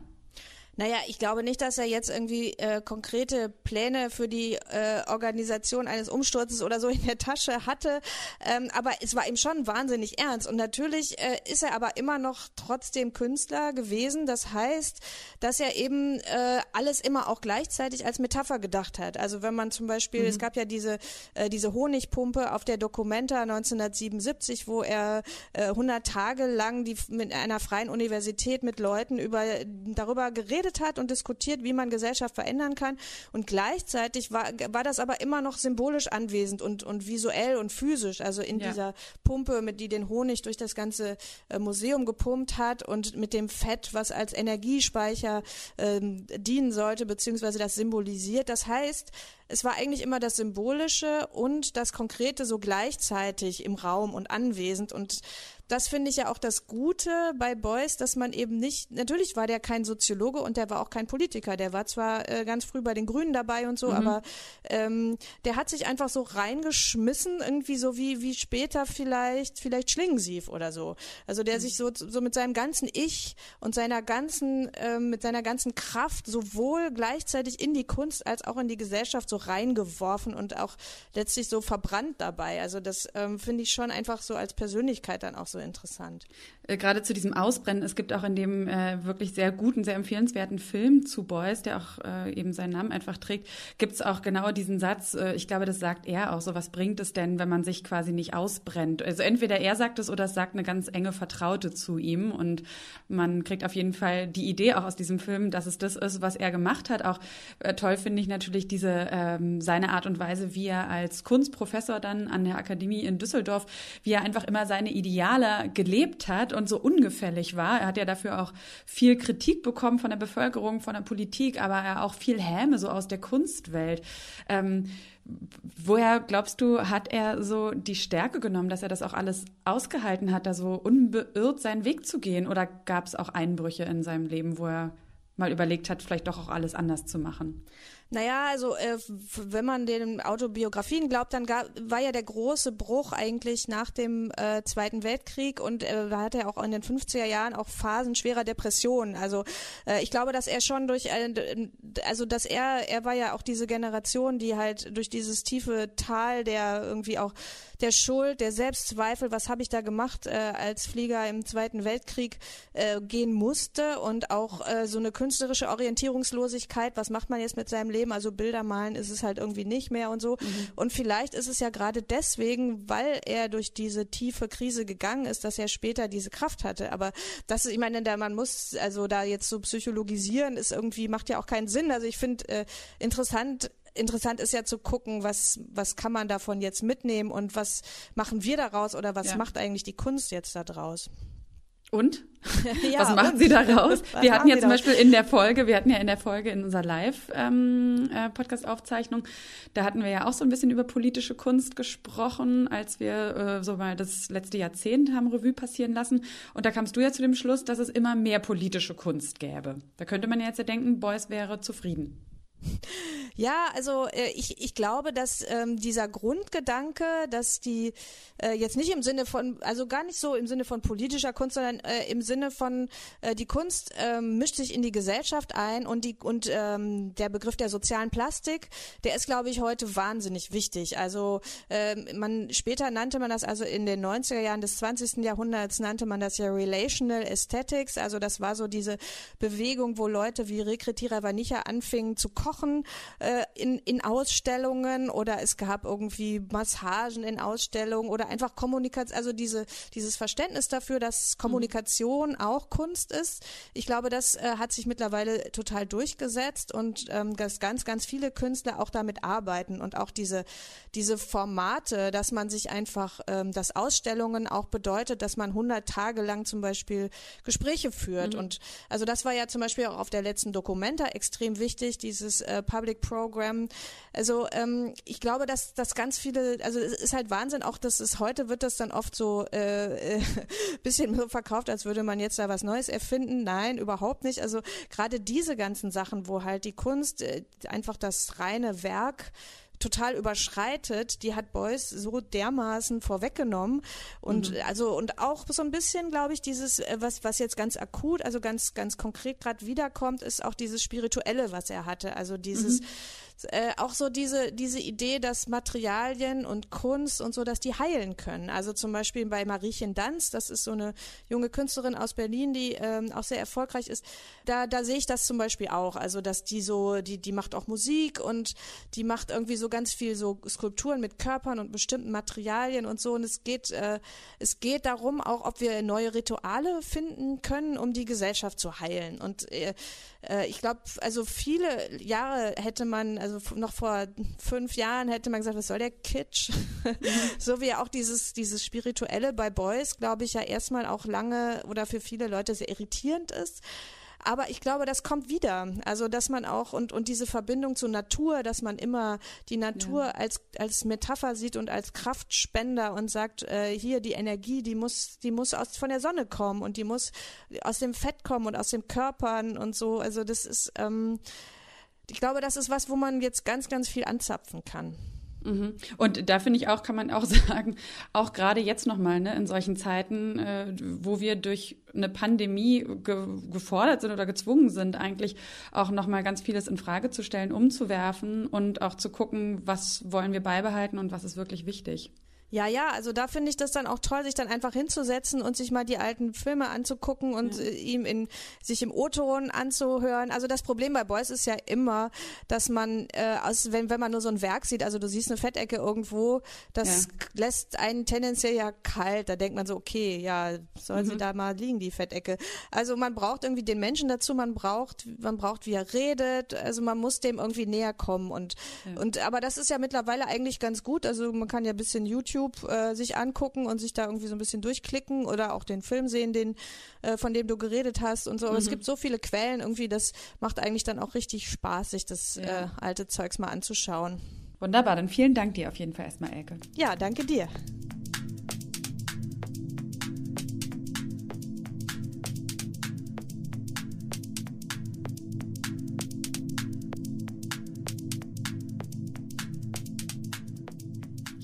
Naja, ich glaube nicht, dass er jetzt irgendwie äh, konkrete Pläne für die äh, Organisation eines Umsturzes oder so in der Tasche hatte. Ähm, aber es war ihm schon wahnsinnig ernst. Und natürlich äh, ist er aber immer noch trotzdem Künstler gewesen. Das heißt, dass er eben äh, alles immer auch gleichzeitig als Metapher gedacht hat. Also wenn man zum Beispiel, mhm. es gab ja diese, äh, diese Honigpumpe auf der Documenta 1977, wo er äh, 100 Tage lang die, mit einer freien Universität mit Leuten über, darüber geredet geredet hat und diskutiert, wie man Gesellschaft verändern kann. Und gleichzeitig war, war das aber immer noch symbolisch anwesend und, und visuell und physisch. Also in ja. dieser Pumpe, mit die den Honig durch das ganze äh, Museum gepumpt hat und mit dem Fett, was als Energiespeicher ähm, dienen sollte, beziehungsweise das symbolisiert. Das heißt, es war eigentlich immer das Symbolische und das Konkrete so gleichzeitig im Raum und anwesend und das finde ich ja auch das Gute bei Beuys, dass man eben nicht, natürlich war der kein Soziologe und der war auch kein Politiker. Der war zwar äh, ganz früh bei den Grünen dabei und so, mhm. aber ähm, der hat sich einfach so reingeschmissen, irgendwie so wie, wie später vielleicht, vielleicht Schlingensief oder so. Also der mhm. sich so, so mit seinem ganzen Ich und seiner ganzen, ähm, mit seiner ganzen Kraft sowohl gleichzeitig in die Kunst als auch in die Gesellschaft so reingeworfen und auch letztlich so verbrannt dabei. Also das ähm, finde ich schon einfach so als Persönlichkeit dann auch so interessant. Äh, gerade zu diesem Ausbrennen, es gibt auch in dem äh, wirklich sehr guten, sehr empfehlenswerten Film zu Boys, der auch äh, eben seinen Namen einfach trägt, gibt es auch genau diesen Satz, äh, ich glaube, das sagt er auch so, was bringt es denn, wenn man sich quasi nicht ausbrennt? Also entweder er sagt es oder es sagt eine ganz enge Vertraute zu ihm und man kriegt auf jeden Fall die Idee auch aus diesem Film, dass es das ist, was er gemacht hat. Auch äh, toll finde ich natürlich diese ähm, seine Art und Weise, wie er als Kunstprofessor dann an der Akademie in Düsseldorf, wie er einfach immer seine Ideale gelebt hat und so ungefällig war. Er hat ja dafür auch viel Kritik bekommen von der Bevölkerung, von der Politik, aber er auch viel Häme so aus der Kunstwelt. Ähm, woher glaubst du, hat er so die Stärke genommen, dass er das auch alles ausgehalten hat, da so unbeirrt seinen Weg zu gehen? Oder gab es auch Einbrüche in seinem Leben, wo er mal überlegt hat, vielleicht doch auch alles anders zu machen? Naja, also äh, wenn man den Autobiografien glaubt, dann gab, war ja der große Bruch eigentlich nach dem äh, Zweiten Weltkrieg und äh, hatte er auch in den 50er Jahren auch Phasen schwerer Depressionen. Also äh, ich glaube, dass er schon durch, äh, also dass er, er war ja auch diese Generation, die halt durch dieses tiefe Tal der irgendwie auch der Schuld, der Selbstzweifel, was habe ich da gemacht äh, als Flieger im Zweiten Weltkrieg äh, gehen musste und auch äh, so eine künstlerische Orientierungslosigkeit, was macht man jetzt mit seinem Leben? Also Bilder malen ist es halt irgendwie nicht mehr und so. Mhm. Und vielleicht ist es ja gerade deswegen, weil er durch diese tiefe Krise gegangen ist, dass er später diese Kraft hatte. Aber das ist, ich meine, da man muss also da jetzt so psychologisieren, ist irgendwie macht ja auch keinen Sinn. Also ich finde äh, interessant interessant ist ja zu gucken, was, was kann man davon jetzt mitnehmen und was machen wir daraus oder was ja. macht eigentlich die Kunst jetzt da draus? Und? ja, was machen und? Sie daraus? wir hatten ja zum Beispiel in der Folge, wir hatten ja in der Folge in unserer Live-Podcast-Aufzeichnung, ähm, äh, da hatten wir ja auch so ein bisschen über politische Kunst gesprochen, als wir äh, so mal das letzte Jahrzehnt haben Revue passieren lassen. Und da kamst du ja zu dem Schluss, dass es immer mehr politische Kunst gäbe. Da könnte man ja jetzt ja denken, Beuys wäre zufrieden. Ja, also äh, ich, ich glaube, dass ähm, dieser Grundgedanke, dass die äh, jetzt nicht im Sinne von, also gar nicht so im Sinne von politischer Kunst, sondern äh, im Sinne von äh, die Kunst äh, mischt sich in die Gesellschaft ein und die und ähm, der Begriff der sozialen Plastik, der ist, glaube ich, heute wahnsinnig wichtig. Also äh, man später nannte man das also in den 90er Jahren des 20. Jahrhunderts nannte man das ja Relational Aesthetics. Also das war so diese Bewegung, wo Leute wie Rekretierer Vanicha anfingen zu kochen äh, in, in Ausstellungen oder es gab irgendwie Massagen in Ausstellungen oder einfach Kommunikation, also diese, dieses Verständnis dafür, dass Kommunikation mhm. auch Kunst ist. Ich glaube, das äh, hat sich mittlerweile total durchgesetzt und ähm, dass ganz, ganz viele Künstler auch damit arbeiten und auch diese, diese Formate, dass man sich einfach, ähm, dass Ausstellungen auch bedeutet, dass man 100 Tage lang zum Beispiel Gespräche führt. Mhm. Und also das war ja zum Beispiel auch auf der letzten Dokumenta extrem wichtig, dieses äh, Public Program. Also ähm, ich glaube, dass, dass ganz viele, also es ist halt Wahnsinn, auch dass es heute wird das dann oft so äh, äh, bisschen verkauft, als würde man jetzt da was Neues erfinden. Nein, überhaupt nicht. Also gerade diese ganzen Sachen, wo halt die Kunst äh, einfach das reine Werk total überschreitet, die hat Beuys so dermaßen vorweggenommen. Und mhm. also und auch so ein bisschen, glaube ich, dieses äh, was was jetzt ganz akut, also ganz ganz konkret gerade wiederkommt, ist auch dieses spirituelle, was er hatte, also dieses mhm äh, auch so diese, diese Idee, dass Materialien und Kunst und so, dass die heilen können. Also zum Beispiel bei Mariechen Danz, das ist so eine junge Künstlerin aus Berlin, die ähm, auch sehr erfolgreich ist. Da, da sehe ich das zum Beispiel auch. Also, dass die so, die, die macht auch Musik und die macht irgendwie so ganz viel so Skulpturen mit Körpern und bestimmten Materialien und so. Und es geht, äh, es geht darum, auch ob wir neue Rituale finden können, um die Gesellschaft zu heilen. Und äh, äh ich glaube, also viele Jahre hätte man, also noch vor fünf Jahren hätte man gesagt, was soll der Kitsch? so wie auch dieses, dieses Spirituelle bei Boys, glaube ich, ja erstmal auch lange oder für viele Leute sehr irritierend ist. Aber ich glaube, das kommt wieder. Also, dass man auch und, und diese Verbindung zur Natur, dass man immer die Natur ja. als, als Metapher sieht und als Kraftspender und sagt, äh, hier die Energie, die muss, die muss aus, von der Sonne kommen und die muss aus dem Fett kommen und aus den Körpern und so. Also, das ist, ähm, ich glaube, das ist was, wo man jetzt ganz, ganz viel anzapfen kann. Mhm. Und da finde ich auch, kann man auch sagen, auch gerade jetzt nochmal, ne, in solchen Zeiten, äh, wo wir durch eine Pandemie ge gefordert sind oder gezwungen sind, eigentlich auch nochmal ganz vieles in Frage zu stellen, umzuwerfen und auch zu gucken, was wollen wir beibehalten und was ist wirklich wichtig. Ja, ja, also da finde ich das dann auch toll, sich dann einfach hinzusetzen und sich mal die alten Filme anzugucken und ja. Äh, ihm in sich im O-Ton anzuhören. Also das Problem bei Boys ist ja immer, dass man äh, aus wenn wenn man nur so ein Werk sieht, also du siehst eine Fettecke irgendwo, das ja. lässt einen tendenziell ja kalt. Da denkt man so, okay, ja, soll mhm. sie da mal liegen die Fettecke. Also man braucht irgendwie den Menschen dazu, man braucht man braucht wie er redet, also man muss dem irgendwie näher kommen und ja. und aber das ist ja mittlerweile eigentlich ganz gut, also man kann ja ein bisschen YouTube YouTube äh, sich angucken und sich da irgendwie so ein bisschen durchklicken oder auch den Film sehen, den, äh, von dem du geredet hast und so. Mhm. Es gibt so viele Quellen irgendwie, das macht eigentlich dann auch richtig Spaß, sich das ja. äh, alte Zeugs mal anzuschauen. Wunderbar, dann vielen Dank dir auf jeden Fall erstmal, Elke. Ja, danke dir.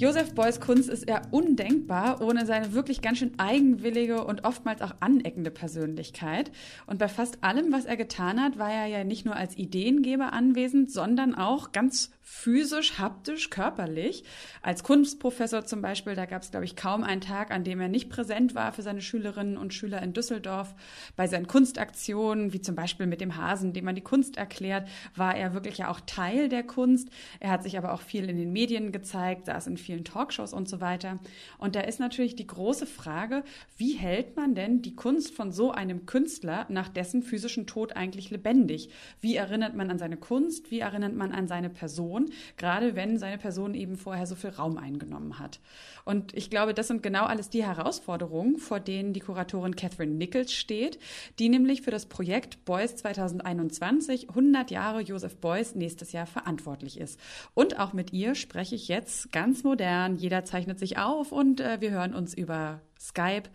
Josef Beuys Kunst ist ja undenkbar ohne seine wirklich ganz schön eigenwillige und oftmals auch aneckende Persönlichkeit. Und bei fast allem, was er getan hat, war er ja nicht nur als Ideengeber anwesend, sondern auch ganz physisch, haptisch, körperlich. Als Kunstprofessor zum Beispiel, da gab es, glaube ich, kaum einen Tag, an dem er nicht präsent war für seine Schülerinnen und Schüler in Düsseldorf. Bei seinen Kunstaktionen, wie zum Beispiel mit dem Hasen, dem man die Kunst erklärt, war er wirklich ja auch Teil der Kunst. Er hat sich aber auch viel in den Medien gezeigt, saß in vielen Talkshows und so weiter. Und da ist natürlich die große Frage, wie hält man denn die Kunst von so einem Künstler nach dessen physischen Tod eigentlich lebendig? Wie erinnert man an seine Kunst? Wie erinnert man an seine Person? Person, gerade wenn seine Person eben vorher so viel Raum eingenommen hat. Und ich glaube, das sind genau alles die Herausforderungen, vor denen die Kuratorin Catherine Nichols steht, die nämlich für das Projekt Beuys 2021 100 Jahre Joseph Beuys nächstes Jahr verantwortlich ist. Und auch mit ihr spreche ich jetzt ganz modern. Jeder zeichnet sich auf und äh, wir hören uns über Skype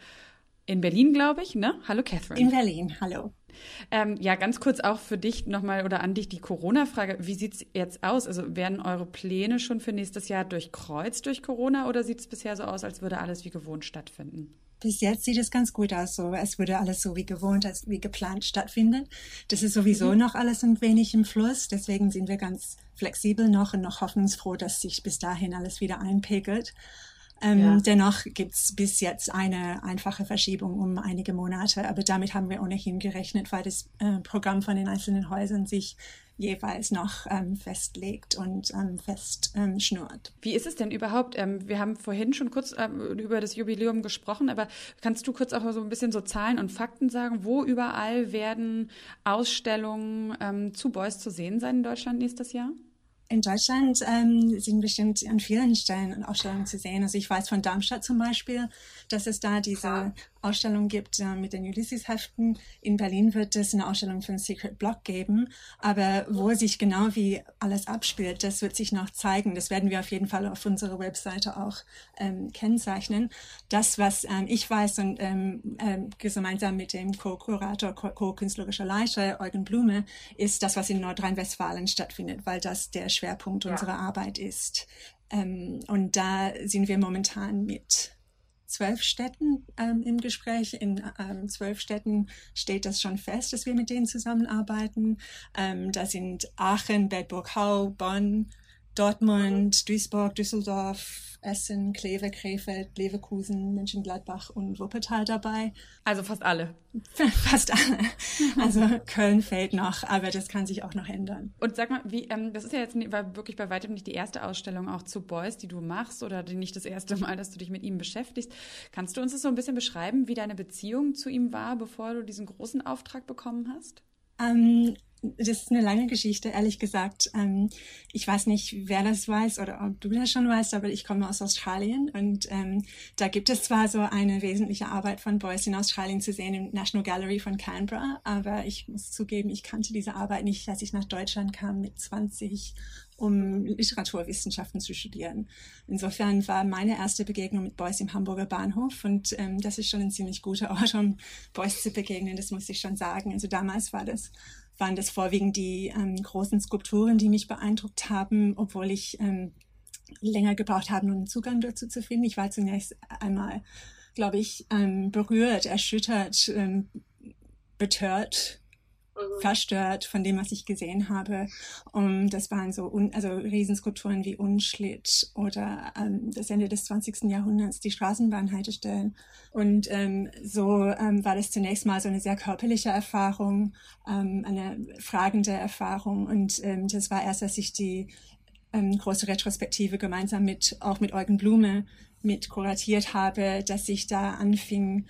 in Berlin, glaube ich, ne? Hallo Catherine. In Berlin, hallo. Ähm, ja, ganz kurz auch für dich nochmal oder an dich die Corona-Frage. Wie sieht es jetzt aus? Also werden eure Pläne schon für nächstes Jahr durchkreuzt durch Corona oder sieht es bisher so aus, als würde alles wie gewohnt stattfinden? Bis jetzt sieht es ganz gut aus. So, es würde alles so wie gewohnt, als wie geplant stattfinden. Das ist sowieso mhm. noch alles ein wenig im Fluss. Deswegen sind wir ganz flexibel noch und noch hoffnungsfroh, dass sich bis dahin alles wieder einpegelt. Ähm, ja. Dennoch gibt es bis jetzt eine einfache Verschiebung um einige Monate, aber damit haben wir ohnehin gerechnet, weil das äh, Programm von den einzelnen Häusern sich jeweils noch ähm, festlegt und ähm, festschnurrt. Wie ist es denn überhaupt? Ähm, wir haben vorhin schon kurz ähm, über das Jubiläum gesprochen, aber kannst du kurz auch so ein bisschen so Zahlen und Fakten sagen? Wo überall werden Ausstellungen ähm, zu Beuys zu sehen sein in Deutschland nächstes Jahr? In Deutschland ähm, sind bestimmt an vielen Stellen Ausstellungen zu sehen. Also ich weiß von Darmstadt zum Beispiel, dass es da diese Ausstellung gibt äh, mit den Ulysses-Heften. In Berlin wird es eine Ausstellung den Secret Block geben. Aber wo sich genau wie alles abspielt, das wird sich noch zeigen. Das werden wir auf jeden Fall auf unserer Webseite auch ähm, kennzeichnen. Das, was ähm, ich weiß und ähm, ähm, gemeinsam mit dem Co-Kurator, Co-Künstlerischer Leiter Eugen Blume, ist das, was in Nordrhein-Westfalen stattfindet, weil das der Schwerpunkt ja. unserer Arbeit ist. Ähm, und da sind wir momentan mit zwölf Städten ähm, im Gespräch. In ähm, zwölf Städten steht das schon fest, dass wir mit denen zusammenarbeiten. Ähm, da sind Aachen, Bedburg-Hau, Bonn, Dortmund, Duisburg, Düsseldorf, Essen, Kleve, Krefeld, Leverkusen, Mönchengladbach und Wuppertal dabei. Also fast alle. fast alle. Also Köln fällt noch, aber das kann sich auch noch ändern. Und sag mal, wie, ähm, das ist ja jetzt wirklich bei weitem nicht die erste Ausstellung auch zu Beuys, die du machst oder nicht das erste Mal, dass du dich mit ihm beschäftigst. Kannst du uns das so ein bisschen beschreiben, wie deine Beziehung zu ihm war, bevor du diesen großen Auftrag bekommen hast? Ähm, das ist eine lange Geschichte, ehrlich gesagt. Ähm, ich weiß nicht, wer das weiß oder ob du das schon weißt, aber ich komme aus Australien und ähm, da gibt es zwar so eine wesentliche Arbeit von Beuys in Australien zu sehen im National Gallery von Canberra, aber ich muss zugeben, ich kannte diese Arbeit nicht, als ich nach Deutschland kam mit 20, um Literaturwissenschaften zu studieren. Insofern war meine erste Begegnung mit Beuys im Hamburger Bahnhof und ähm, das ist schon ein ziemlich guter Ort, um Beuys zu begegnen, das muss ich schon sagen. Also damals war das waren das vorwiegend die ähm, großen Skulpturen, die mich beeindruckt haben, obwohl ich ähm, länger gebraucht habe, um Zugang dazu zu finden. Ich war zunächst einmal, glaube ich, ähm, berührt, erschüttert, ähm, betört. Verstört von dem, was ich gesehen habe. Und das waren so, un, also Riesenskulpturen wie Unschlitt oder ähm, das Ende des 20. Jahrhunderts, die Straßenbahnhaltestellen. Und ähm, so ähm, war das zunächst mal so eine sehr körperliche Erfahrung, ähm, eine fragende Erfahrung. Und ähm, das war erst, als ich die ähm, große Retrospektive gemeinsam mit, auch mit Eugen Blume mit kuratiert habe, dass ich da anfing,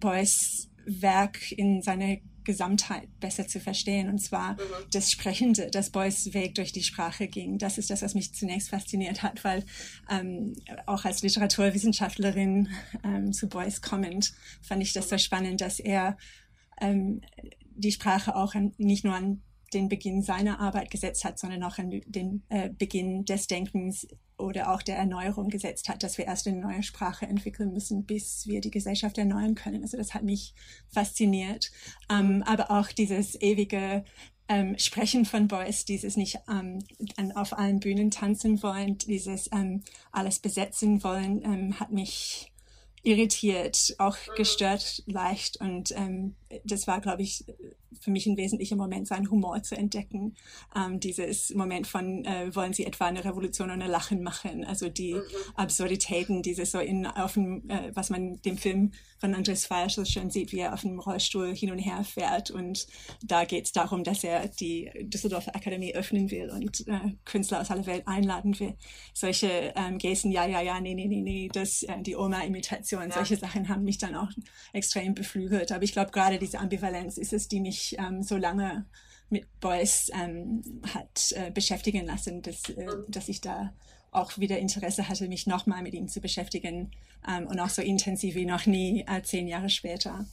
Beuys Werk in seine Gesamtheit besser zu verstehen. Und zwar mhm. das Sprechende, das Beuys Weg durch die Sprache ging. Das ist das, was mich zunächst fasziniert hat, weil ähm, auch als Literaturwissenschaftlerin ähm, zu Beuys kommend fand ich das so spannend, dass er ähm, die Sprache auch an, nicht nur an den Beginn seiner Arbeit gesetzt hat, sondern auch an den äh, Beginn des Denkens oder auch der Erneuerung gesetzt hat, dass wir erst eine neue Sprache entwickeln müssen, bis wir die Gesellschaft erneuern können. Also das hat mich fasziniert. Ähm, aber auch dieses ewige ähm, Sprechen von Beuys, dieses nicht ähm, auf allen Bühnen tanzen wollen, dieses ähm, alles besetzen wollen, ähm, hat mich irritiert, auch gestört leicht. Und ähm, das war, glaube ich, für mich ein wesentlicher Moment, seinen Humor zu entdecken. Ähm, dieses Moment von, äh, wollen Sie etwa eine Revolution ohne Lachen machen? Also die mhm. Absurditäten, dieses so in, auf dem, äh, was man dem Film von Andres Falsch so schön sieht, wie er auf dem Rollstuhl hin und her fährt. Und da geht es darum, dass er die Düsseldorfer Akademie öffnen will und äh, Künstler aus aller Welt einladen will. Solche ähm, Gesten, ja, ja, ja, nee, nee, nee, nee, das, äh, die Oma-Imitation, ja. solche Sachen haben mich dann auch extrem beflügelt. Aber ich glaube, gerade diese Ambivalenz ist es, die mich ähm, so lange mit Beuys ähm, hat äh, beschäftigen lassen, dass, äh, mhm. dass ich da auch wieder Interesse hatte, mich nochmal mit ihm zu beschäftigen ähm, und auch so intensiv wie noch nie äh, zehn Jahre später.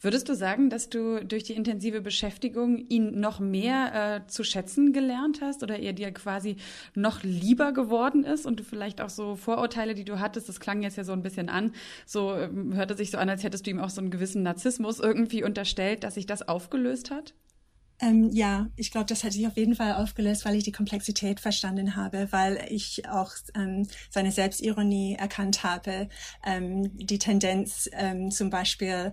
Würdest du sagen, dass du durch die intensive Beschäftigung ihn noch mehr äh, zu schätzen gelernt hast oder er dir quasi noch lieber geworden ist und du vielleicht auch so Vorurteile, die du hattest, das klang jetzt ja so ein bisschen an, so ähm, hörte sich so an, als hättest du ihm auch so einen gewissen Narzissmus irgendwie unterstellt, dass sich das aufgelöst hat? Ähm, ja, ich glaube, das hat sich auf jeden Fall aufgelöst, weil ich die Komplexität verstanden habe, weil ich auch ähm, seine Selbstironie erkannt habe, ähm, die Tendenz ähm, zum Beispiel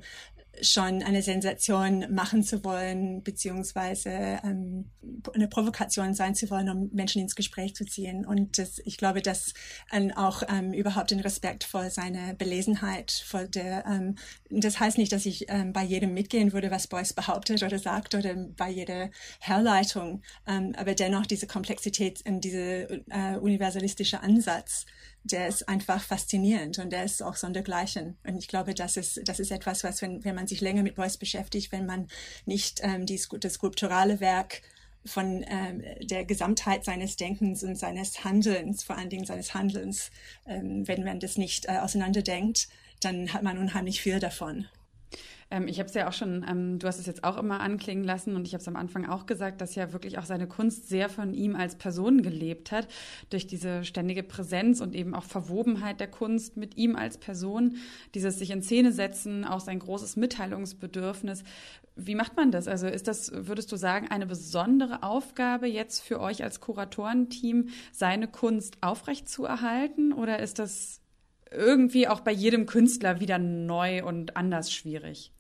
schon eine Sensation machen zu wollen, beziehungsweise ähm, eine Provokation sein zu wollen, um Menschen ins Gespräch zu ziehen. Und das, ich glaube, dass ähm, auch ähm, überhaupt den Respekt vor seiner Belesenheit, vor der, ähm, das heißt nicht, dass ich ähm, bei jedem mitgehen würde, was Beuys behauptet oder sagt oder bei jeder Herleitung, ähm, aber dennoch diese Komplexität und diese äh, universalistische Ansatz, der ist einfach faszinierend und der ist auch sondergleichen. Und ich glaube, das ist, das ist etwas, was, wenn, wenn man sich länger mit Beuys beschäftigt, wenn man nicht ähm, die, das skulpturale Werk von ähm, der Gesamtheit seines Denkens und seines Handelns, vor allen Dingen seines Handelns, ähm, wenn man das nicht äh, auseinanderdenkt, dann hat man unheimlich viel davon. Ähm, ich habe es ja auch schon, ähm, du hast es jetzt auch immer anklingen lassen und ich habe es am Anfang auch gesagt, dass ja wirklich auch seine Kunst sehr von ihm als Person gelebt hat, durch diese ständige Präsenz und eben auch Verwobenheit der Kunst mit ihm als Person, dieses sich in Szene setzen, auch sein großes Mitteilungsbedürfnis. Wie macht man das? Also ist das, würdest du sagen, eine besondere Aufgabe jetzt für euch als Kuratorenteam, seine Kunst aufrechtzuerhalten oder ist das irgendwie auch bei jedem Künstler wieder neu und anders schwierig?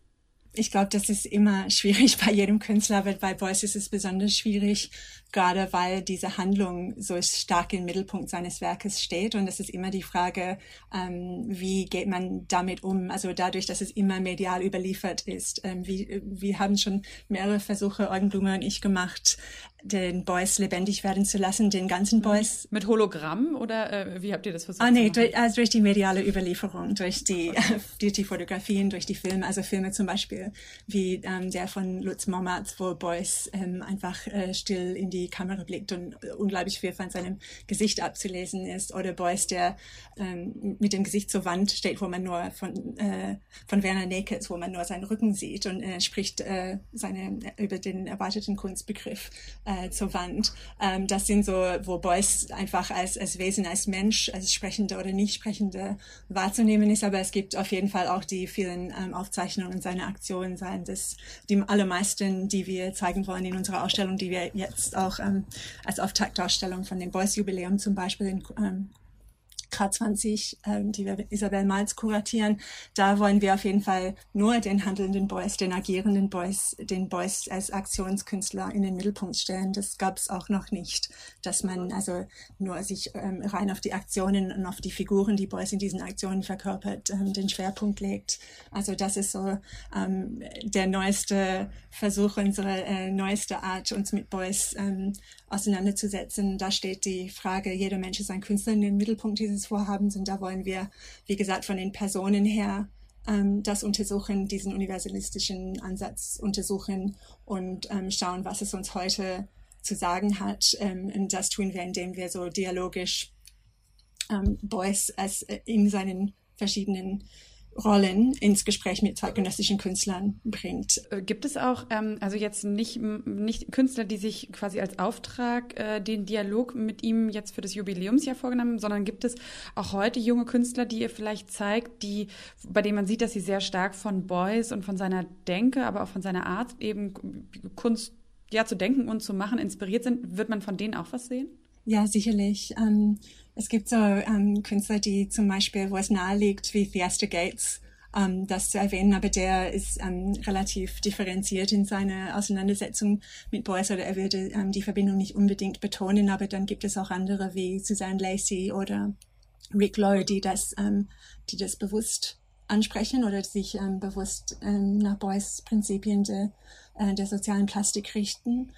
Ich glaube, das ist immer schwierig bei jedem Künstler, aber bei Beuys ist es besonders schwierig, gerade weil diese Handlung so stark im Mittelpunkt seines Werkes steht. Und es ist immer die Frage, ähm, wie geht man damit um? Also dadurch, dass es immer medial überliefert ist. Ähm, wie, wir haben schon mehrere Versuche, Eugen Blume und ich gemacht, den Boys lebendig werden zu lassen, den ganzen Boys. Mit Hologramm oder äh, wie habt ihr das versucht? Ah, nee, durch, also durch die mediale Überlieferung, durch die, okay. durch die Fotografien, durch die Filme, also Filme zum Beispiel wie ähm, der von Lutz Mommatz, wo Boys ähm, einfach äh, still in die Kamera blickt und unglaublich viel von seinem Gesicht abzulesen ist, oder Boys, der ähm, mit dem Gesicht zur Wand steht, wo man nur von, äh, von Werner Naked, wo man nur seinen Rücken sieht und äh, spricht äh, seine, über den erwarteten Kunstbegriff. Äh, äh, zur Wand. Ähm, das sind so, wo Beuys einfach als, als Wesen, als Mensch, als Sprechende oder Nicht-Sprechende wahrzunehmen ist. Aber es gibt auf jeden Fall auch die vielen ähm, Aufzeichnungen seiner Aktionen, seien das die allermeisten, die wir zeigen wollen in unserer Ausstellung, die wir jetzt auch ähm, als Auftaktausstellung von dem Beuys Jubiläum zum Beispiel in ähm, K20, ähm, die wir mit Isabel Malz kuratieren, da wollen wir auf jeden Fall nur den handelnden Boys, den agierenden Boys, den Boys als Aktionskünstler in den Mittelpunkt stellen. Das gab es auch noch nicht, dass man also nur sich ähm, rein auf die Aktionen und auf die Figuren, die Boys in diesen Aktionen verkörpert, ähm, den Schwerpunkt legt. Also das ist so ähm, der neueste Versuch, unsere äh, neueste Art, uns mit Boys ähm, auseinanderzusetzen. Da steht die Frage, jeder Mensch ist ein Künstler in den Mittelpunkt dieses Vorhabens und da wollen wir, wie gesagt, von den Personen her ähm, das untersuchen, diesen universalistischen Ansatz untersuchen und ähm, schauen, was es uns heute zu sagen hat. Ähm, und das tun wir, indem wir so dialogisch ähm, Beuys als äh, in seinen verschiedenen Rollen ins Gespräch mit zeitgenössischen Künstlern bringt. Äh, gibt es auch, ähm, also jetzt nicht, nicht Künstler, die sich quasi als Auftrag äh, den Dialog mit ihm jetzt für das Jubiläumsjahr vorgenommen haben, sondern gibt es auch heute junge Künstler, die ihr vielleicht zeigt, die, bei denen man sieht, dass sie sehr stark von Beuys und von seiner Denke, aber auch von seiner Art eben Kunst ja zu denken und zu machen inspiriert sind? Wird man von denen auch was sehen? Ja, sicherlich. Ähm, es gibt so ähm, Künstler, die zum Beispiel, wo es nahe liegt, wie Fiesta Gates, ähm, das zu erwähnen, aber der ist ähm, relativ differenziert in seiner Auseinandersetzung mit Beuys oder er würde ähm, die Verbindung nicht unbedingt betonen, aber dann gibt es auch andere wie Suzanne Lacey oder Rick Lowe, die das, ähm, die das bewusst ansprechen oder sich bewusst nach Beuys Prinzipien de, äh, der sozialen Plastik richten.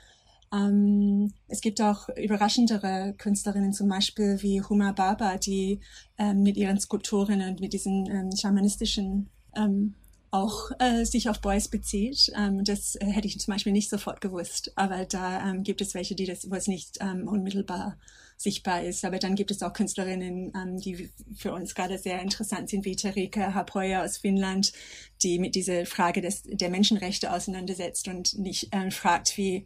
Ähm, es gibt auch überraschendere Künstlerinnen, zum Beispiel wie Huma Baba, die ähm, mit ihren Skulpturen und mit diesen ähm, schamanistischen ähm, auch äh, sich auf Boys bezieht. Ähm, das äh, hätte ich zum Beispiel nicht sofort gewusst. Aber da ähm, gibt es welche, die das, wo es nicht unmittelbar sichtbar ist. Aber dann gibt es auch Künstlerinnen, ähm, die für uns gerade sehr interessant sind, wie Terika Hapoya aus Finnland, die mit dieser Frage des, der Menschenrechte auseinandersetzt und nicht äh, fragt, wie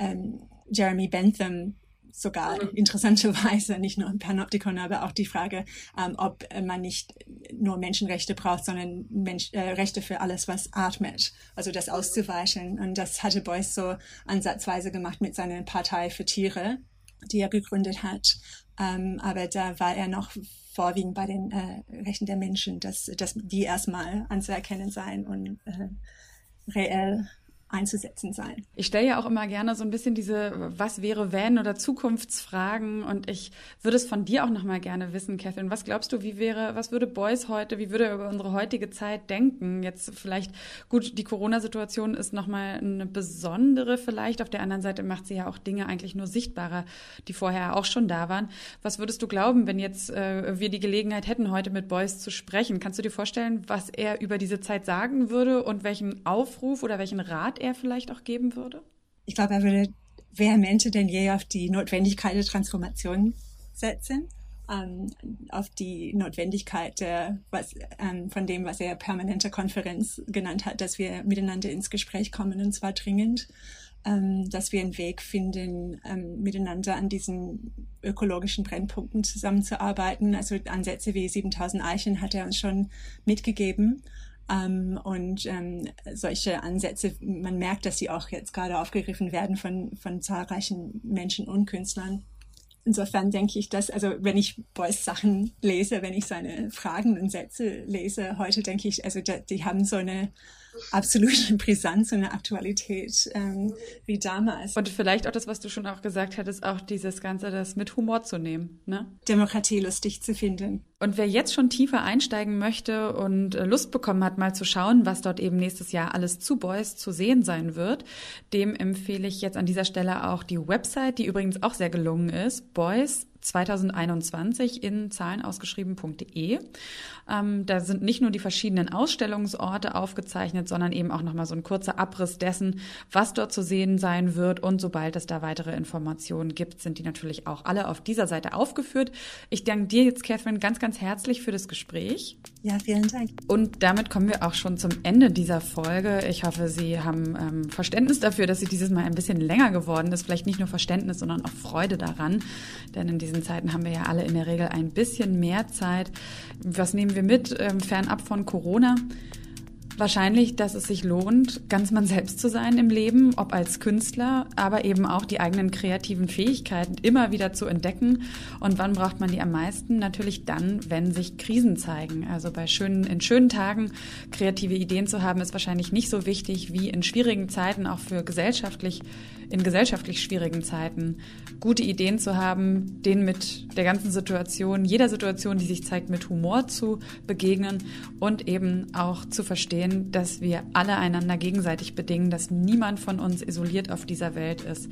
ähm, Jeremy Bentham sogar mhm. interessanterweise nicht nur ein Panoptikon, aber auch die Frage, ähm, ob man nicht nur Menschenrechte braucht, sondern Mensch, äh, Rechte für alles, was atmet. Also das auszuweichen. Und das hatte Beuys so ansatzweise gemacht mit seiner Partei für Tiere, die er gegründet hat. Ähm, aber da war er noch vorwiegend bei den äh, Rechten der Menschen, dass, dass die erstmal anzuerkennen seien und äh, reell einzusetzen sein. Ich stelle ja auch immer gerne so ein bisschen diese Was wäre wenn oder Zukunftsfragen und ich würde es von dir auch noch mal gerne wissen, Catherine. Was glaubst du, wie wäre, was würde Beuys heute, wie würde er über unsere heutige Zeit denken? Jetzt vielleicht, gut, die Corona-Situation ist noch mal eine besondere vielleicht. Auf der anderen Seite macht sie ja auch Dinge eigentlich nur sichtbarer, die vorher auch schon da waren. Was würdest du glauben, wenn jetzt äh, wir die Gelegenheit hätten, heute mit Beuys zu sprechen? Kannst du dir vorstellen, was er über diese Zeit sagen würde und welchen Aufruf oder welchen Rat er vielleicht auch geben würde? Ich glaube, er würde vehementer denn je auf die Notwendigkeit der Transformation setzen, ähm, auf die Notwendigkeit der, was, ähm, von dem, was er permanente Konferenz genannt hat, dass wir miteinander ins Gespräch kommen und zwar dringend, ähm, dass wir einen Weg finden, ähm, miteinander an diesen ökologischen Brennpunkten zusammenzuarbeiten. Also Ansätze wie 7000 Eichen hat er uns schon mitgegeben. Ähm, und ähm, solche Ansätze, man merkt, dass sie auch jetzt gerade aufgegriffen werden von, von zahlreichen Menschen und Künstlern. insofern denke ich, dass, also wenn ich Beuys Sachen lese, wenn ich seine Fragen und Sätze lese, heute denke ich, also die, die haben so eine absolute Brisanz und eine Aktualität ähm, wie damals. Und vielleicht auch das, was du schon auch gesagt hattest, auch dieses Ganze, das mit Humor zu nehmen. Ne? Demokratie lustig zu finden. Und wer jetzt schon tiefer einsteigen möchte und äh, Lust bekommen hat, mal zu schauen, was dort eben nächstes Jahr alles zu Boys zu sehen sein wird, dem empfehle ich jetzt an dieser Stelle auch die Website, die übrigens auch sehr gelungen ist, Boys 2021 in zahlenausgeschrieben.de. Ähm, da sind nicht nur die verschiedenen Ausstellungsorte aufgezeichnet, sondern eben auch nochmal so ein kurzer Abriss dessen, was dort zu sehen sein wird. Und sobald es da weitere Informationen gibt, sind die natürlich auch alle auf dieser Seite aufgeführt. Ich danke dir jetzt, Catherine, ganz, ganz herzlich für das Gespräch. Ja, vielen Dank. Und damit kommen wir auch schon zum Ende dieser Folge. Ich hoffe, Sie haben ähm, Verständnis dafür, dass sie dieses Mal ein bisschen länger geworden ist. Vielleicht nicht nur Verständnis, sondern auch Freude daran. Denn in diesen Zeiten haben wir ja alle in der Regel ein bisschen mehr Zeit. Was nehmen wir mit, ähm, fernab von Corona? Wahrscheinlich, dass es sich lohnt, ganz man selbst zu sein im Leben, ob als Künstler, aber eben auch die eigenen kreativen Fähigkeiten immer wieder zu entdecken. Und wann braucht man die am meisten? Natürlich dann, wenn sich Krisen zeigen. Also bei schönen, in schönen Tagen kreative Ideen zu haben, ist wahrscheinlich nicht so wichtig wie in schwierigen Zeiten, auch für gesellschaftlich, in gesellschaftlich schwierigen Zeiten, gute Ideen zu haben, denen mit der ganzen Situation, jeder Situation, die sich zeigt, mit Humor zu begegnen und eben auch zu verstehen, sehen, dass wir alle einander gegenseitig bedingen, dass niemand von uns isoliert auf dieser Welt ist.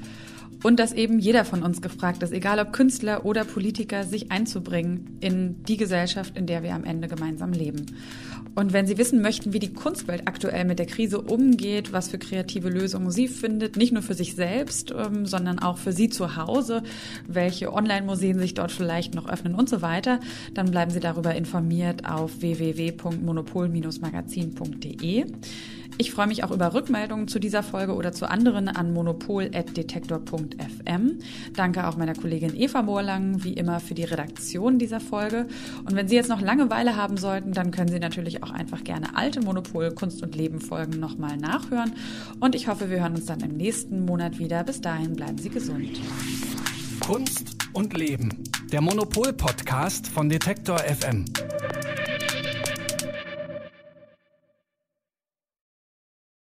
Und dass eben jeder von uns gefragt ist, egal ob Künstler oder Politiker, sich einzubringen in die Gesellschaft, in der wir am Ende gemeinsam leben. Und wenn Sie wissen möchten, wie die Kunstwelt aktuell mit der Krise umgeht, was für kreative Lösungen sie findet, nicht nur für sich selbst, ähm, sondern auch für Sie zu Hause, welche Online-Museen sich dort vielleicht noch öffnen und so weiter, dann bleiben Sie darüber informiert auf www.monopol-magazin.de. Ich freue mich auch über Rückmeldungen zu dieser Folge oder zu anderen an monopol.detektor.fm. Danke auch meiner Kollegin Eva Moorlang, wie immer, für die Redaktion dieser Folge. Und wenn Sie jetzt noch Langeweile haben sollten, dann können Sie natürlich auch einfach gerne alte Monopol Kunst und Leben Folgen nochmal nachhören. Und ich hoffe, wir hören uns dann im nächsten Monat wieder. Bis dahin bleiben Sie gesund. Kunst und Leben. Der Monopol-Podcast von Detektor FM.